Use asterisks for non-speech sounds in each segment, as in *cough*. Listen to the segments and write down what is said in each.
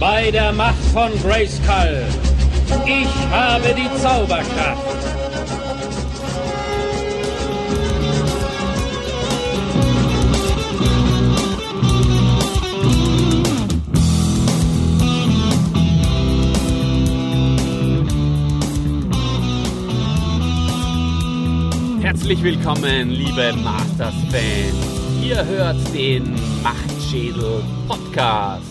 bei der Macht von Grayskull. Ich habe die Zauberkraft. Herzlich willkommen, liebe Masters-Fans. Ihr hört den Machtschädel Podcast.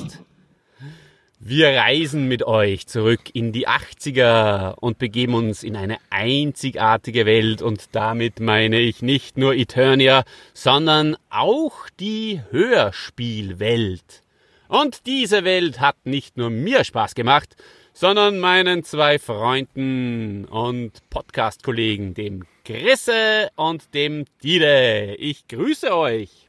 Wir reisen mit euch zurück in die 80er und begeben uns in eine einzigartige Welt und damit meine ich nicht nur Eternia, sondern auch die Hörspielwelt. Und diese Welt hat nicht nur mir Spaß gemacht, sondern meinen zwei Freunden und Podcast-Kollegen, dem Grisse und dem Dide. Ich grüße euch.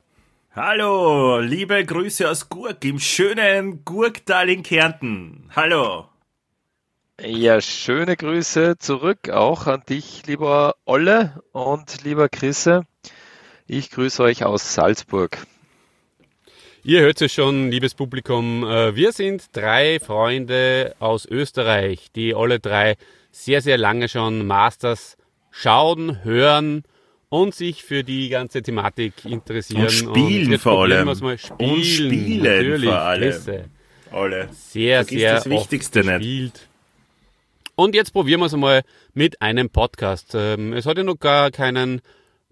Hallo, liebe Grüße aus Gurk im schönen Gurktal in Kärnten. Hallo. Ja, schöne Grüße zurück auch an dich, lieber Olle und lieber Chrisse. Ich grüße euch aus Salzburg. Ihr hört es schon, liebes Publikum. äh, Wir sind drei Freunde aus Österreich, die alle drei sehr, sehr lange schon Masters schauen, hören und sich für die ganze Thematik interessieren. Und spielen jetzt vor allem. mal. Spielen, Und spielen natürlich, vor allem. Alle. Sehr, Vergiss sehr das Wichtigste oft nicht. Und jetzt probieren wir es einmal mit einem Podcast. Ähm, Es hat ja noch gar keinen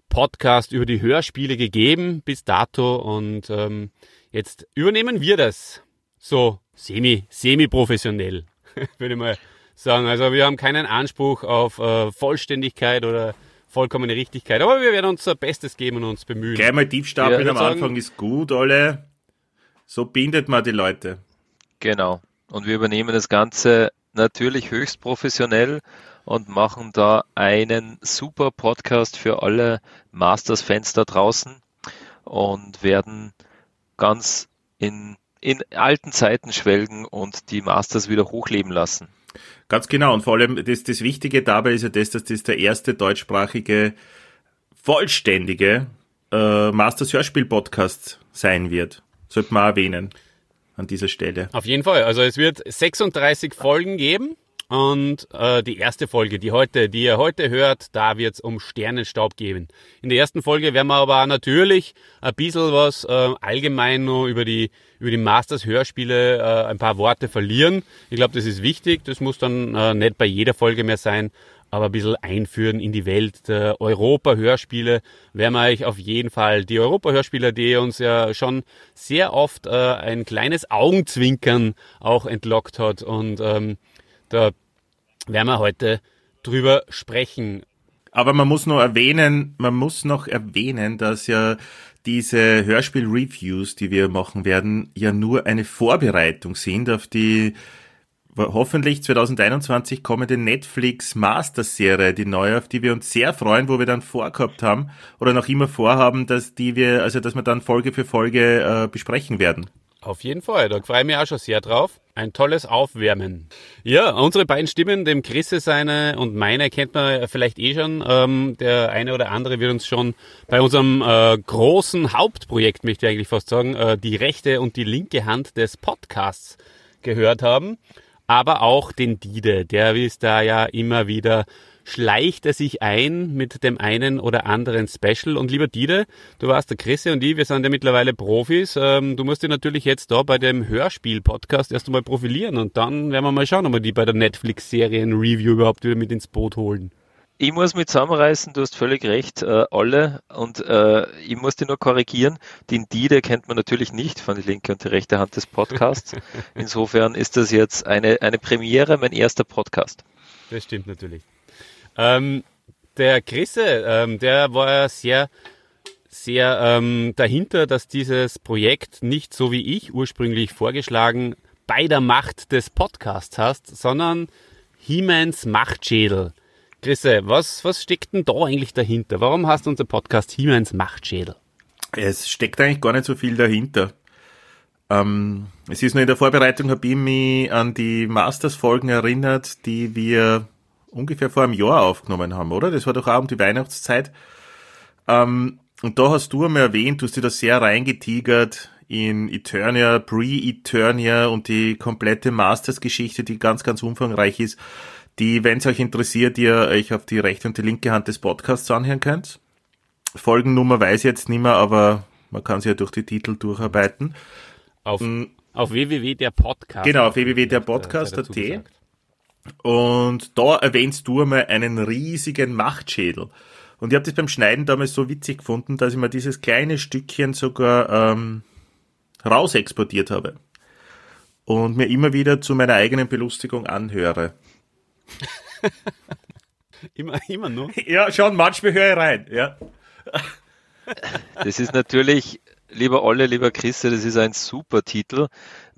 Podcast über die Hörspiele gegeben bis dato und ähm, jetzt übernehmen wir das so semi semi professionell *laughs* würde ich mal sagen. Also wir haben keinen Anspruch auf äh, Vollständigkeit oder vollkommene Richtigkeit, aber wir werden unser Bestes geben und uns bemühen. Gleich mal tief stapeln Ja, am sagen- Anfang ist gut, alle. So bindet man die Leute. Genau. Und wir übernehmen das Ganze natürlich höchst professionell und machen da einen super Podcast für alle Masters-Fans da draußen und werden ganz in, in alten Zeiten schwelgen und die Masters wieder hochleben lassen. Ganz genau. Und vor allem das, das Wichtige dabei ist ja das, dass das der erste deutschsprachige, vollständige äh, Masters Hörspiel Podcast sein wird. Sollte man erwähnen an dieser Stelle. Auf jeden Fall. Also es wird 36 Folgen geben. Und äh, die erste Folge, die heute, die ihr heute hört, da wird es um Sternenstaub gehen. In der ersten Folge werden wir aber natürlich ein bisschen was äh, allgemein nur über die über die Masters Hörspiele äh, ein paar Worte verlieren. Ich glaube, das ist wichtig. Das muss dann äh, nicht bei jeder Folge mehr sein, aber ein bisschen einführen in die Welt der Europa-Hörspiele werden wir euch auf jeden Fall die Europa-Hörspiele, die uns ja schon sehr oft äh, ein kleines Augenzwinkern auch entlockt hat und ähm, da werden wir heute drüber sprechen. Aber man muss noch erwähnen, man muss noch erwähnen, dass ja diese Hörspiel-Reviews, die wir machen werden, ja nur eine Vorbereitung sind auf die hoffentlich 2021 kommende Netflix Master-Serie, die neue, auf die wir uns sehr freuen, wo wir dann vorgehabt haben oder noch immer vorhaben, dass die wir, also dass wir dann Folge für Folge äh, besprechen werden. Auf jeden Fall, da freue ich mich auch schon sehr drauf. Ein tolles Aufwärmen. Ja, unsere beiden Stimmen, dem Chrisse seine und meine, kennt man vielleicht eh schon. Ähm, der eine oder andere wird uns schon bei unserem äh, großen Hauptprojekt, möchte ich eigentlich fast sagen, äh, die rechte und die linke Hand des Podcasts gehört haben. Aber auch den Dide, der ist da ja immer wieder schleicht er sich ein mit dem einen oder anderen Special. Und lieber Dide, du warst der Chrisse und ich, wir sind ja mittlerweile Profis. Ähm, du musst dich natürlich jetzt da bei dem Hörspiel-Podcast erst einmal profilieren und dann werden wir mal schauen, ob wir die bei der Netflix-Serien-Review überhaupt wieder mit ins Boot holen. Ich muss mich zusammenreißen, du hast völlig recht, äh, alle. Und äh, ich muss dich nur korrigieren. Den Dide kennt man natürlich nicht von die linke und die rechte Hand des Podcasts. *laughs* Insofern ist das jetzt eine, eine Premiere, mein erster Podcast. Das stimmt natürlich. Ähm, der Chrisse, ähm, der war ja sehr, sehr ähm, dahinter, dass dieses Projekt nicht so wie ich ursprünglich vorgeschlagen bei der Macht des Podcasts hast, sondern He-Mans Machtschädel. Chrisse, was, was steckt denn da eigentlich dahinter? Warum hast du unser Podcast He-Mans Machtschädel? Es steckt eigentlich gar nicht so viel dahinter. Ähm, es ist nur in der Vorbereitung, habe ich mich an die Masters-Folgen erinnert, die wir ungefähr vor einem Jahr aufgenommen haben, oder? Das war doch auch um die Weihnachtszeit. Ähm, und da hast du einmal erwähnt, du hast dich da sehr reingetigert in Eternia, Pre-Eternia und die komplette Masters-Geschichte, die ganz, ganz umfangreich ist, die, wenn es euch interessiert, ihr euch auf die rechte und die linke Hand des Podcasts anhören könnt. Folgennummer weiß ich jetzt nicht mehr, aber man kann sie ja durch die Titel durcharbeiten. Auf, mhm. auf www.derpodcast. Genau, auf www.derpodcast.at. Und da erwähnst du einmal einen riesigen Machtschädel. Und ich habe das beim Schneiden damals so witzig gefunden, dass ich mir dieses kleine Stückchen sogar ähm, rausexportiert habe. Und mir immer wieder zu meiner eigenen Belustigung anhöre. *laughs* immer, immer nur? *laughs* Ja, schon, manchmal höre ich rein, ja. Das ist natürlich, lieber Olle, lieber Chrisse, das ist ein super Titel,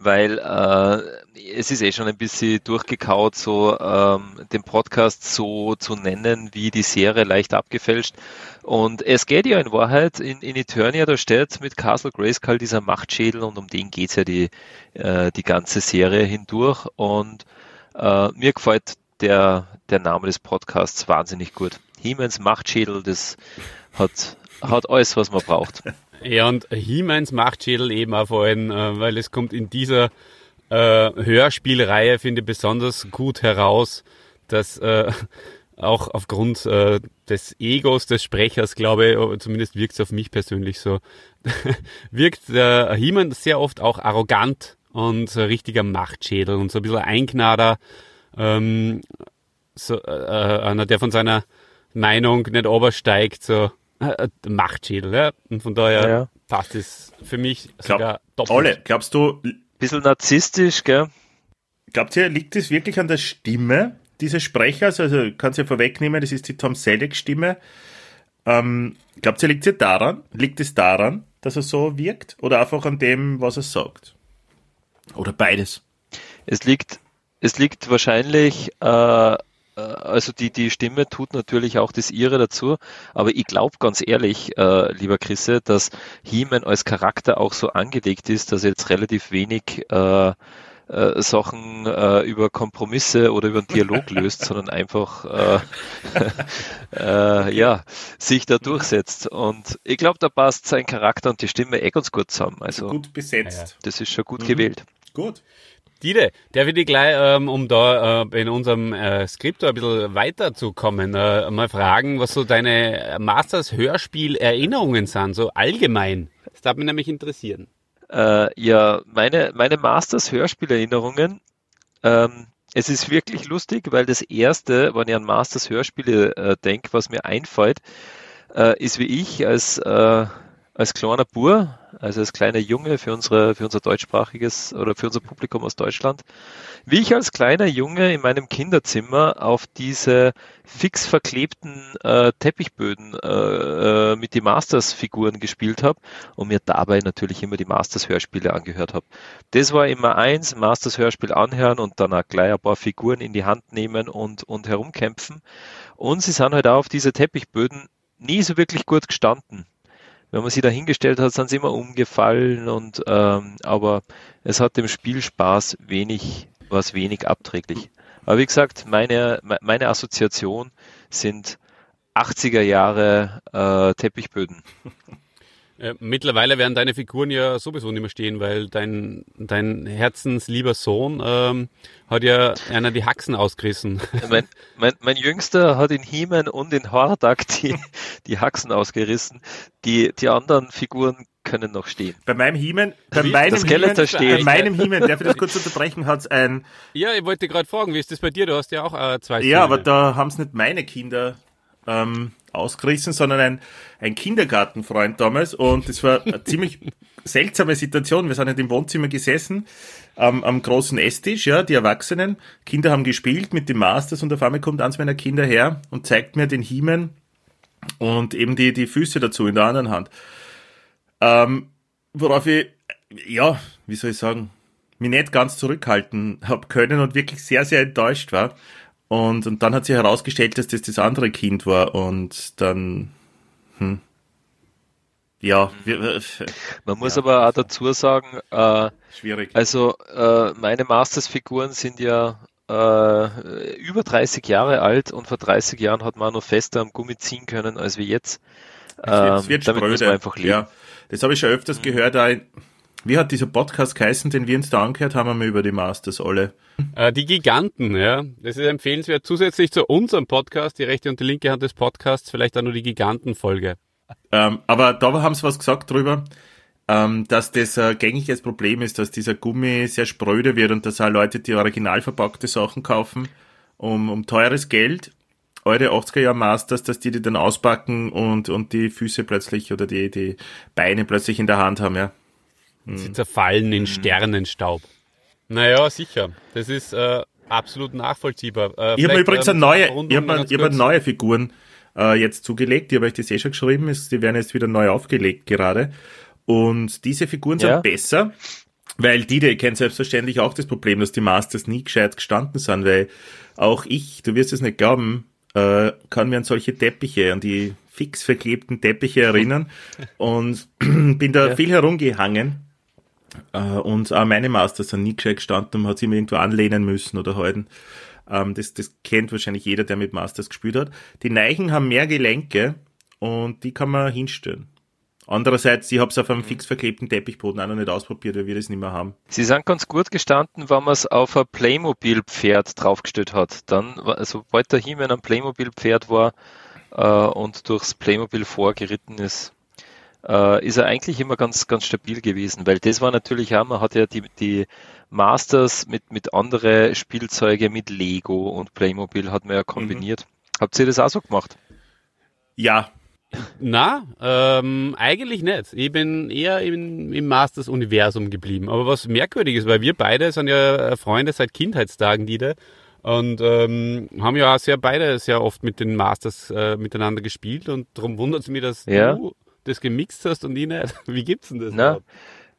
weil äh, es ist eh schon ein bisschen durchgekaut, so ähm, den Podcast so zu nennen, wie die Serie leicht abgefälscht. Und es geht ja in Wahrheit in, in Eternia, da steht mit Castle Grayskull dieser Machtschädel und um den geht's ja die, äh, die ganze Serie hindurch. Und äh, mir gefällt der, der Name des Podcasts wahnsinnig gut. Hiemens Machtschädel, das hat, hat alles, was man braucht. *laughs* Ja, und He-Mans Machtschädel eben auch vor allem, äh, weil es kommt in dieser äh, Hörspielreihe, finde ich, besonders gut heraus, dass äh, auch aufgrund äh, des Egos des Sprechers, glaube ich, zumindest wirkt es auf mich persönlich so, *laughs* wirkt der He-Man sehr oft auch arrogant und so richtiger Machtschädel und so ein bisschen Einknader, ähm, so, äh, einer, der von seiner Meinung nicht obersteigt, so. äh, Machtschädel, ja. Und von daher ja. passt es für mich Glaub, sogar doppelt. Olle, glaubst du. Bisschen narzisstisch, gell? Glaubt ihr, liegt es wirklich an der Stimme dieses Sprechers? Also kannst du ja vorwegnehmen, das ist die Tom Selleck-Stimme. Ähm, glaubt ihr, liegt es daran? Liegt es daran, dass er so wirkt? Oder einfach an dem, was er sagt? Oder beides? Es liegt, es liegt wahrscheinlich äh, äh, also die, die Stimme tut natürlich auch das ihre dazu, aber ich glaube ganz ehrlich, äh, lieber Chrisse, dass He-Man als Charakter auch so angelegt ist, dass er jetzt relativ wenig äh, äh, Sachen äh, über Kompromisse oder über einen Dialog *laughs* löst, sondern einfach äh, *laughs* äh, ja, sich da durchsetzt. Und ich glaube, da passt sein Charakter und die Stimme eh ganz gut zusammen. Also gut besetzt. Das ist schon gut mhm. gewählt. Gut. Dide, darf ich dich gleich, ähm, um da äh, in unserem äh, Skript ein bisschen weiterzukommen, äh, mal fragen, was so deine Masters-Hörspiel-Erinnerungen sind, so allgemein. Das darf mich nämlich interessieren. Äh, ja, meine, meine Masters-Hörspiel-Erinnerungen, ähm, es ist wirklich lustig, weil das erste, wenn ich an Masters-Hörspiele äh, denke, was mir einfällt, äh, ist wie ich als als kleiner Bur, also als kleiner Junge für unsere, für unser deutschsprachiges oder für unser Publikum aus Deutschland, wie ich als kleiner Junge in meinem Kinderzimmer auf diese fix verklebten äh, Teppichböden äh, äh mit den Masters-Figuren gespielt habe und mir dabei natürlich immer die Masters-Hörspiele angehört habe. Das war immer eins, Masters-Hörspiel anhören und dann auch gleich ein paar Figuren in die Hand nehmen und, und herumkämpfen. Und sie sind halt auch auf diese Teppichböden nie so wirklich gut gestanden wenn man sie da hingestellt hat, sind sie immer umgefallen und ähm, aber es hat dem Spielspaß wenig, was wenig abträglich. Aber wie gesagt, meine, meine Assoziation sind 80er Jahre äh, Teppichböden. *laughs* Äh, mittlerweile werden deine Figuren ja sowieso nicht mehr stehen, weil dein, dein herzenslieber Sohn ähm, hat ja einer die Haxen ausgerissen. Mein, mein, mein Jüngster hat in He-Man und in Hordak die, die Haxen ausgerissen. Die, die anderen Figuren können noch stehen. Bei meinem He-Man, bei meinem He-Man, bei meinem He-Man, darf ich das kurz unterbrechen, hat es ein... Ja, ich wollte gerade fragen, wie ist das bei dir? Du hast ja auch äh, zwei Ja, Söhne. aber da haben es nicht meine Kinder ähm, ausgerissen, sondern ein, ein Kindergartenfreund damals. Und das war eine *laughs* ziemlich seltsame Situation. Wir sind halt im Wohnzimmer gesessen, ähm, am großen Esstisch, ja, die Erwachsenen. Kinder haben gespielt mit den Masters und auf einmal kommt eins meiner Kinder her und zeigt mir den Hiemen und eben die, die Füße dazu in der anderen Hand. Ähm, worauf ich, ja, wie soll ich sagen, mich nicht ganz zurückhalten habe können und wirklich sehr, sehr enttäuscht war. Und, und dann hat sich herausgestellt, dass das das andere Kind war und dann, hm, ja. Wir, Man muss ja. aber auch dazu sagen, äh, schwierig. Also äh, meine Masters-Figuren sind ja äh, über 30 Jahre alt und vor 30 Jahren hat man noch fester am Gummi ziehen können als wie jetzt. Es wird, es wird ähm, damit spröde. einfach leben. Ja, das habe ich schon öfters mhm. gehört, Wie hat dieser Podcast geheißen, den wir uns da angehört haben, wir über die Masters alle? Äh, die Giganten, ja. Das ist empfehlenswert. Zusätzlich zu unserem Podcast, die rechte und die linke Hand des Podcasts, vielleicht auch nur die Giganten-Folge. Ähm, aber da haben sie was gesagt drüber, ähm, dass das ein gängiges Problem ist, dass dieser Gummi sehr spröde wird und dass auch Leute, die original verpackte Sachen kaufen, um, um teures Geld, eure 80er Jahre Masters, dass die die dann auspacken und, und die Füße plötzlich oder die, die Beine plötzlich in der Hand haben, ja. Sie zerfallen in Sternenstaub. Naja, sicher. Das ist äh, absolut nachvollziehbar. Äh, Ich habe übrigens ähm, eine neue, ich ganz ich hab neue Figuren äh, jetzt zugelegt. Die habe ich das eh schon geschrieben. Ist, die werden jetzt wieder neu aufgelegt gerade. Und diese Figuren Ja. sind besser, weil die, die kennen selbstverständlich auch das Problem, dass die Masters nie gescheit gestanden sind, weil auch ich, du wirst es nicht glauben, äh, kann mir an solche Teppiche, an die fix verklebten Teppiche erinnern *laughs* und *clears throat* bin da Ja. viel herumgehangen. Äh, und auch meine Masters sind nie gescheit gestanden und man hat sie immer irgendwo anlehnen müssen oder halten. Ähm, das, das kennt wahrscheinlich jeder, der mit Masters gespielt hat. Die Neichen haben mehr Gelenke und die kann man hinstellen. Andererseits, ich habe es auf einem fix verklebten Teppichboden auch noch nicht ausprobiert, weil wir das nicht mehr haben. Sie sind ganz gut gestanden, wenn man es auf ein Playmobil-Pferd draufgestellt hat. Dann, wa- sobald der He-Man ein Playmobil-Pferd war äh, und durchs Playmobil vorgeritten ist, äh, ist er eigentlich immer ganz, ganz stabil gewesen, weil das war natürlich auch, man hat ja die, die Masters mit, mit andere Spielzeuge, mit Lego und Playmobil hat man ja kombiniert. Habt ihr das auch so gemacht? Ja, Na, ähm, eigentlich nicht. Ich bin eher im, im Masters-Universum geblieben. Aber was merkwürdig ist, weil wir beide sind ja äh, Freunde seit Kindheitstagen, die da. Und ähm, haben ja auch sehr beide sehr oft mit den Masters äh, miteinander gespielt. Und darum wundert es mich, dass Ja. du das gemixt hast und ich nicht. *laughs* Wie gibt's denn das? Na?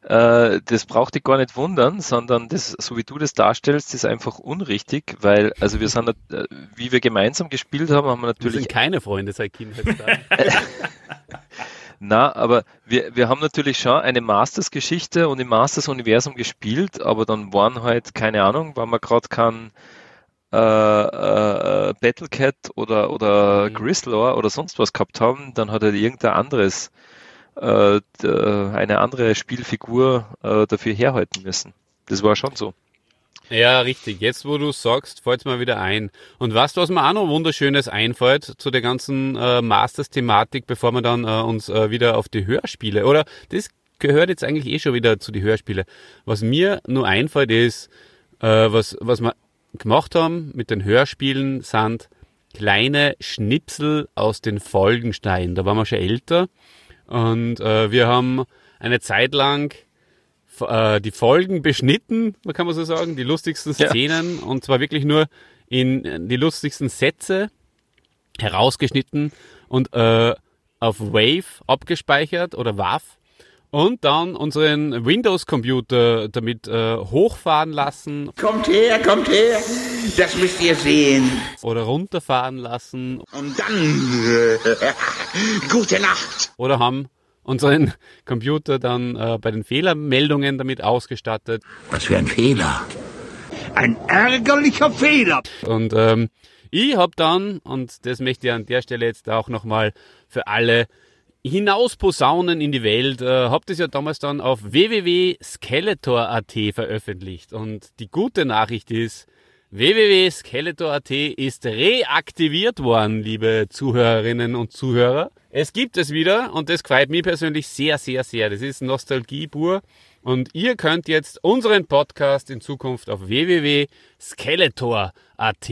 Äh, das braucht dich gar nicht wundern, sondern das, so wie du das darstellst, ist einfach unrichtig, weil, also wir sind, äh, wie wir gemeinsam gespielt haben, haben wir Wir natürlich sind keine Freunde seit Kindheitstagen. *laughs* Na, aber wir, wir haben natürlich schon eine Masters-Geschichte und im Masters-Universum gespielt, aber dann waren halt, keine Ahnung, weil wir gerade kein äh, äh, Battlecat oder, oder Mhm. Grislaw oder sonst was gehabt haben, dann hat halt irgendein anderes, äh, d- eine andere Spielfigur äh, dafür herhalten müssen. Das war schon so. Ja, richtig. Jetzt, wo du sagst, fällt's mir wieder ein. Und was, was mir auch noch Wunderschönes einfällt zu der ganzen äh, Masters-Thematik, bevor wir dann äh, uns äh, wieder auf die Hörspiele, oder das gehört jetzt eigentlich eh schon wieder zu die Hörspiele. Was mir nur einfällt ist, äh, was, was wir gemacht haben mit den Hörspielen, sind kleine Schnipsel aus den Folgensteinen. Da waren wir schon älter und äh, wir haben eine Zeit lang äh, die Folgen beschnitten, kann man so sagen, die lustigsten Ja. Szenen und zwar wirklich nur in äh, die lustigsten Sätze herausgeschnitten und äh, auf Wave abgespeichert oder WAV und dann unseren Windows-Computer damit äh, hochfahren lassen Kommt her, kommt her, das müsst ihr sehen. oder runterfahren lassen Und dann, *laughs* gute Nacht. oder haben unseren Computer dann äh, bei den Fehlermeldungen damit ausgestattet. Was für ein Fehler. Ein ärgerlicher Fehler. Und ähm, ich habe dann, und das möchte ich an der Stelle jetzt auch nochmal für alle hinaus posaunen in die Welt, äh, habe das ja damals dann auf www.skeletor.at veröffentlicht. Und die gute Nachricht ist, www.skeletor.at ist reaktiviert worden, liebe Zuhörerinnen und Zuhörer. Es gibt es wieder und das freut mich persönlich sehr, sehr, sehr. Das ist Nostalgie pur. Und ihr könnt jetzt unseren Podcast in Zukunft auf www.skeletor.at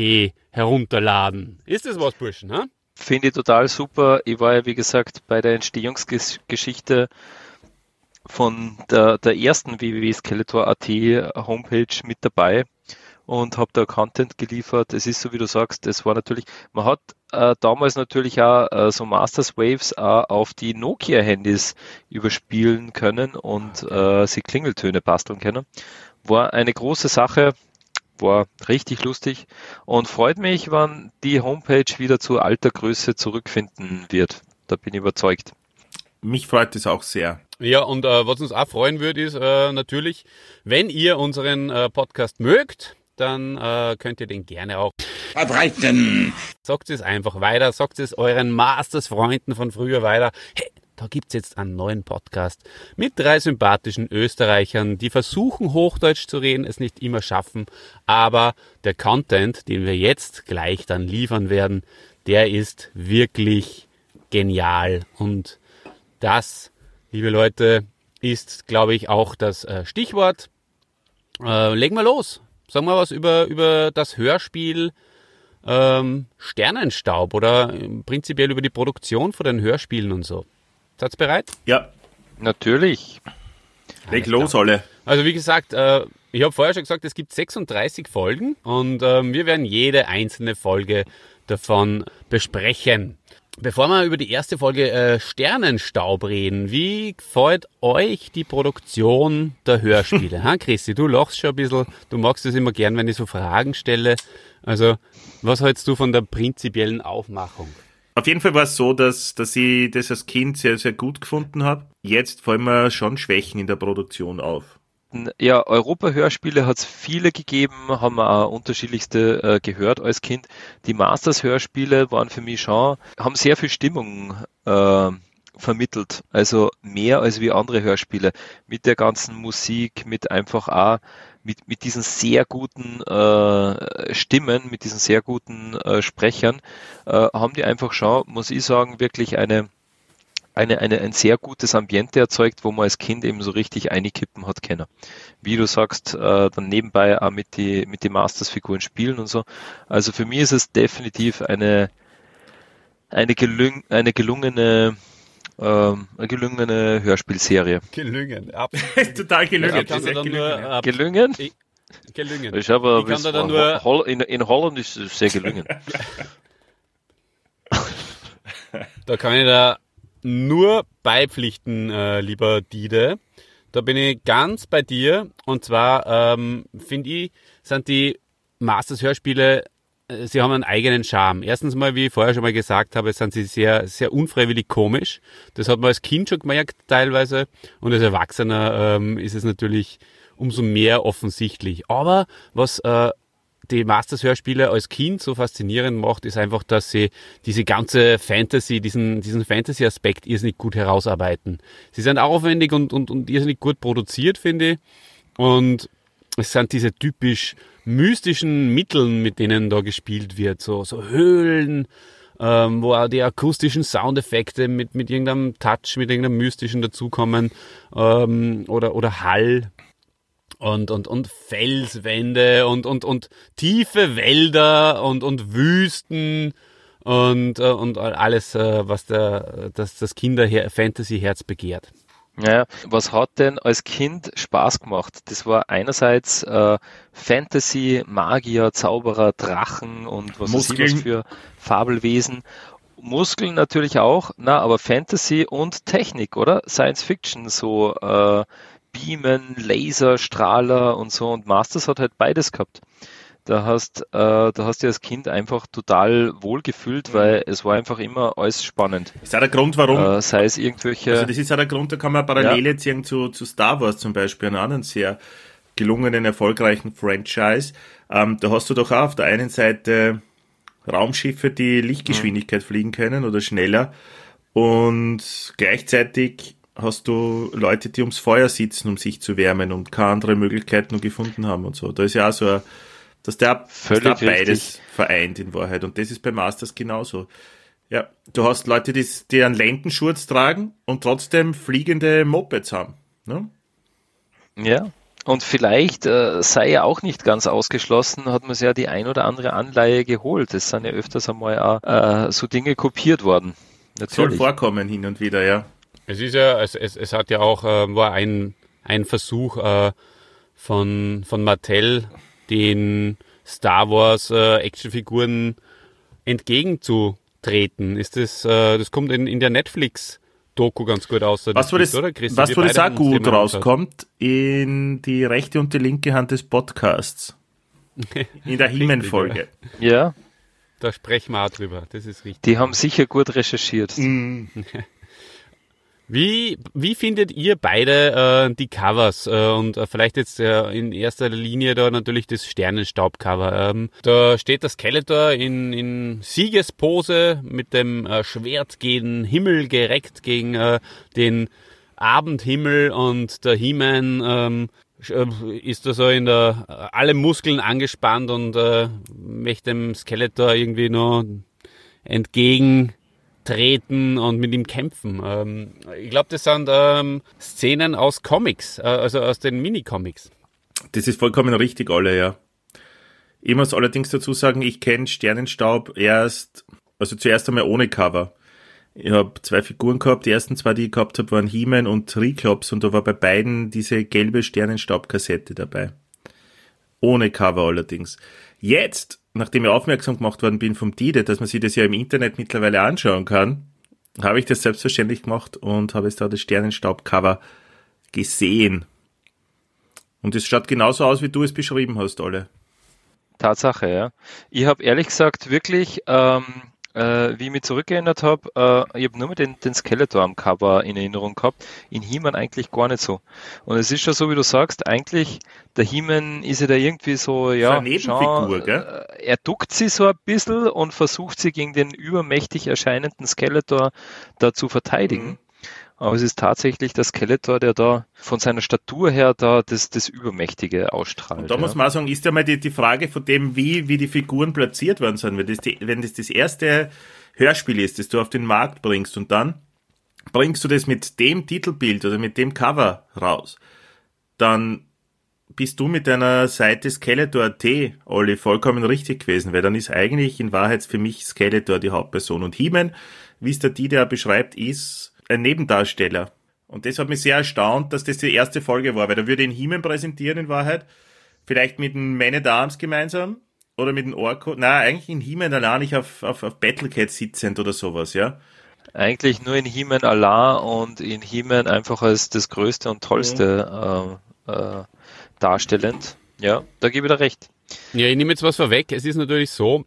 herunterladen. Ist das was, Burschen? Ha? Finde ich total super. Ich war ja, wie gesagt, bei der Entstehungsgeschichte von der, der ersten www.skeletor.at Homepage mit dabei und habe da Content geliefert. Es ist so, wie du sagst, es war natürlich, man hat äh, damals natürlich auch äh, so Masters Waves auch auf die Nokia-Handys überspielen können und äh, sie Klingeltöne basteln können. War eine große Sache, war richtig lustig und freut mich, wann die Homepage wieder zu alter Größe zurückfinden wird. Da bin ich überzeugt. mich freut es auch sehr. Ja, und äh, was uns auch freuen würde, ist äh, natürlich, wenn ihr unseren äh, Podcast mögt, dann äh, könnt ihr den gerne auch. Verbreiten. Sagt es einfach weiter, sagt es euren Masters-Freunden von früher weiter. Hey, da gibt's jetzt einen neuen Podcast mit drei sympathischen Österreichern, die versuchen Hochdeutsch zu reden, es nicht immer schaffen, aber der Content, den wir jetzt gleich dann liefern werden, der ist wirklich genial und das, liebe Leute, ist, glaube ich, auch das äh, Stichwort. Äh, legen wir los. Sagen wir was über, über das Hörspiel ähm, Sternenstaub oder prinzipiell über die Produktion von den Hörspielen und so. Seid ihr bereit? Ja, Natürlich. leg los alle. Also wie gesagt, äh, ich habe vorher schon gesagt, es gibt 36 Folgen und ähm, wir werden jede einzelne Folge davon besprechen. Bevor wir über die erste Folge äh, Sternenstaub reden, wie gefällt euch die Produktion der Hörspiele? *laughs* ha, Christi, du lachst schon ein bisschen, du magst es immer gern, wenn ich so Fragen stelle. Also, was hältst du von der prinzipiellen Aufmachung? Auf jeden Fall war es so, dass, dass ich das als Kind sehr, sehr gut gefunden habe. Jetzt fallen mir schon Schwächen in der Produktion auf. Ja, Europa-Hörspiele hat es viele gegeben, haben wir auch unterschiedlichste äh, gehört als Kind. Die Masters-Hörspiele waren für mich schon, haben sehr viel Stimmung äh, vermittelt. Also mehr als wie andere Hörspiele. Mit der ganzen Musik, mit einfach auch mit, mit diesen sehr guten äh, Stimmen, mit diesen sehr guten äh, Sprechern, äh, haben die einfach schon, muss ich sagen, wirklich eine eine, eine, ein sehr gutes Ambiente erzeugt, wo man als Kind eben so richtig einkippen hat können. Wie du sagst, äh, dann nebenbei auch mit die, mit die Masters-Figuren spielen und so. Also für mich ist es definitiv eine, eine, gelung, eine gelungene, ähm, eine gelungene Hörspielserie. Gelungen, *laughs* Total gelungen. Kann da dann nur, äh, Gelungen? ich- gelungen. Ich habe Ich kann da dann nur- Holl- in, in Holland ist es sehr gelungen. *laughs* Da kann ich da nur beipflichten, äh, lieber Dide. Da bin ich ganz bei dir. Und zwar ähm, finde ich, sind die Masters-Hörspiele, sie haben einen eigenen Charme. Erstens mal, wie ich vorher schon mal gesagt habe, sind sie sehr, sehr unfreiwillig komisch. Das hat man als Kind schon gemerkt teilweise. Und als Erwachsener ähm, ist es natürlich umso mehr offensichtlich. Aber was äh, die Masters-Hörspiele als Kind so faszinierend macht, ist einfach, dass sie diese ganze Fantasy, diesen, diesen Fantasy-Aspekt irrsinnig gut herausarbeiten. Sie sind aufwendig und, und, und irrsinnig gut produziert, finde ich. Und es sind diese typisch mystischen Mitteln, mit denen da gespielt wird. So, so Höhlen, ähm, wo auch die akustischen Soundeffekte mit, mit irgendeinem Touch, mit irgendeinem mystischen dazukommen. Ähm, oder, oder Hall und, und, und Felswände und, und, und tiefe Wälder und, und Wüsten und, äh, und alles, äh, was der, das, das Kinder-Fantasy-Herz begehrt. Ja, was hat denn als Kind Spaß gemacht? Das war einerseits äh, Fantasy, Magier, Zauberer, Drachen und was weiß ich was für Fabelwesen. Muskeln natürlich auch, na, aber Fantasy und Technik, oder? Science Fiction, so äh, Beamen, Laser, Strahler und so. Und Masters hat halt beides gehabt. Da hast, äh, da hast du als Kind einfach total wohlgefühlt, weil es war einfach immer alles spannend. Ist auch der Grund, warum. Äh, sei es irgendwelche. Also das ist auch der Grund, da kann man Parallele ziehen zu, zu Star Wars zum Beispiel, einen anderen sehr gelungenen, erfolgreichen Franchise. Ähm, da hast du doch auch auf der einen Seite Raumschiffe, die Lichtgeschwindigkeit fliegen können oder schneller und gleichzeitig hast du Leute, die ums Feuer sitzen, um sich zu wärmen und keine andere Möglichkeit nur gefunden haben und so. Da ist ja auch so, ein, dass der, dass Völlig der beides richtig. vereint in Wahrheit und das ist bei Masters genauso. Ja, du hast Leute, die, die einen Lendenschurz tragen und trotzdem fliegende Mopeds haben. Ne? Ja. Und vielleicht äh, sei ja auch nicht ganz ausgeschlossen, hat man sich ja die ein oder andere Anleihe geholt. Es sind ja öfters einmal auch, äh, so Dinge kopiert worden. Soll Natürlich. vorkommen hin und wieder, ja. Es ist ja, es, es, es hat ja auch, äh, war ein, ein Versuch äh, von, von Mattel, den Star Wars äh, Actionfiguren entgegenzutreten. Ist das, äh, das kommt in, in der Netflix Doku ganz gut aus. Was, wo das, oder, Christi? was beide auch gut rauskommt, in die rechte und die linke Hand des Podcasts. *laughs* In der Himen-Folge. Ja, Da sprechen wir auch drüber, das ist richtig. die haben sicher gut recherchiert. Mhm. *laughs* Wie, wie findet ihr beide äh, die Covers äh, und äh, vielleicht jetzt äh, in erster Linie da natürlich das Sternenstaub-Cover? Ähm, da steht das Skeletor in, in Siegespose mit dem äh, Schwert gegen Himmel gereckt, gegen äh, den Abendhimmel und der He-Man ähm, äh, ist da so in der äh, alle Muskeln angespannt und äh, möchte dem Skeletor irgendwie nur entgegen treten und mit ihm kämpfen. Ähm, ich glaube, das sind ähm, Szenen aus Comics, äh, also aus den Mini-Comics. Das ist vollkommen richtig, alle, ja. Ich muss allerdings dazu sagen, ich kenne Sternenstaub erst, also zuerst einmal ohne Cover. Ich habe zwei Figuren gehabt. Die ersten zwei, die ich gehabt habe, waren He-Man und Triklops und da war bei beiden diese gelbe Sternenstaub-Kassette dabei. Ohne Cover allerdings. Jetzt nachdem ich aufmerksam gemacht worden bin vom Dide, dass man sich das ja im Internet mittlerweile anschauen kann, habe ich das selbstverständlich gemacht und habe jetzt da das Sternenstaub-Cover gesehen. Und es schaut genauso aus, wie du es beschrieben hast, alle. Tatsache, ja. Ich habe ehrlich gesagt wirklich ähm, äh, wie ich mich zurückgeändert habe, äh, ich habe nur mal den, den Skeletor am Cover in Erinnerung gehabt. In He-Man eigentlich gar nicht so. Und es ist schon so, wie du sagst, eigentlich, der He-Man ist ja da irgendwie so, ja, Nebenfigur, schau, gell? Äh, er duckt sie so ein bisschen und versucht sie gegen den übermächtig erscheinenden Skeletor da zu verteidigen. Mhm. Aber es ist tatsächlich der Skeletor, der da von seiner Statur her da das, das Übermächtige ausstrahlt. Und da ja. muss man auch sagen, ist ja mal die, die Frage von dem, wie, wie die Figuren platziert worden sind. Wenn das, die, wenn das das erste Hörspiel ist, das du auf den Markt bringst und dann bringst du das mit dem Titelbild oder mit dem Cover raus, dann bist du mit deiner Seite Skeletor.at, Olli, vollkommen richtig gewesen, weil dann ist eigentlich in Wahrheit für mich Skeletor die Hauptperson. Und He-Man, wie es der Dieter beschreibt, ist ein Nebendarsteller. Und das hat mich sehr erstaunt, dass das die erste Folge war, weil da würde ihn He-Man präsentieren in Wahrheit. Vielleicht mit dem Man at Arms gemeinsam oder mit dem Orko. Na, eigentlich in He-Man allein nicht auf, auf, auf Battlecat sitzend oder sowas, ja. Eigentlich nur in He-Man allein und in He-Man einfach als das Größte und Tollste mhm. äh, äh, darstellend. Ja, da gebe ich dir recht. Ja, ich nehme jetzt was vorweg. Es ist natürlich so,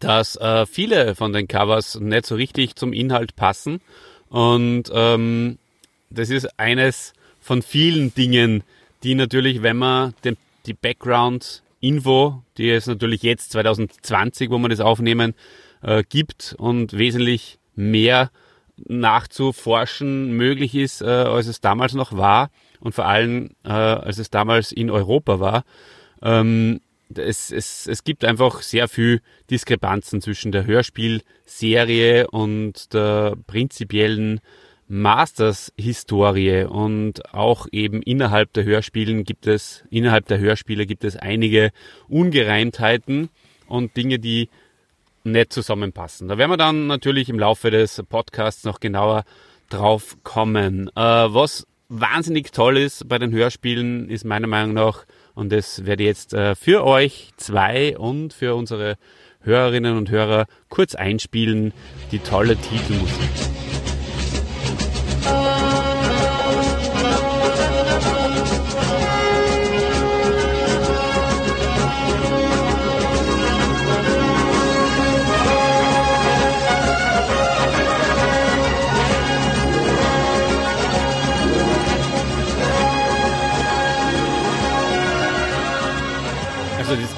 dass äh, viele von den Covers nicht so richtig zum Inhalt passen und ähm, das ist eines von vielen Dingen, die natürlich, wenn man den, die Background-Info, die es natürlich jetzt 2020, wo wir das aufnehmen, äh, gibt und wesentlich mehr nachzuforschen möglich ist, äh, als es damals noch war und vor allem, äh, als es damals in Europa war. Ähm, es, es, es gibt einfach sehr viel Diskrepanzen zwischen der Hörspielserie und der prinzipiellen Masters-Historie und auch eben innerhalb der Hörspielen gibt es, innerhalb der Hörspiele gibt es einige Ungereimtheiten und Dinge, die nicht zusammenpassen. Da werden wir dann natürlich im Laufe des Podcasts noch genauer drauf kommen. Äh, was wahnsinnig toll ist bei den Hörspielen, ist meiner Meinung nach und das werde ich jetzt äh, für euch zwei und für unsere Hörerinnen und Hörer kurz einspielen, die tolle Titelmusik.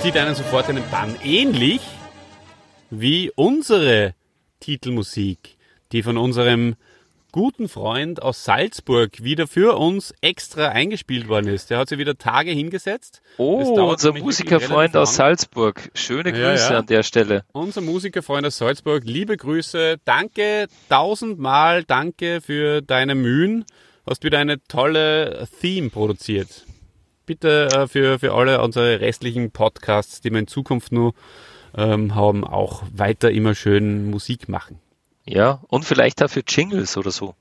Zieht einen sofort in den Bann. Ähnlich wie unsere Titelmusik, die von unserem guten Freund aus Salzburg wieder für uns extra eingespielt worden ist. Der hat sich wieder Tage hingesetzt. Oh, unser Musikerfreund aus Salzburg. Schöne Grüße ja, ja. an der Stelle. Unser Musikerfreund aus Salzburg, liebe Grüße. Danke tausendmal, danke für deine Mühen. Hast wieder eine tolle Theme produziert bitte äh, für, für alle unsere restlichen Podcasts, die wir in Zukunft nur ähm, haben, auch weiter immer schön Musik machen. Ja, und vielleicht auch für Jingles oder so.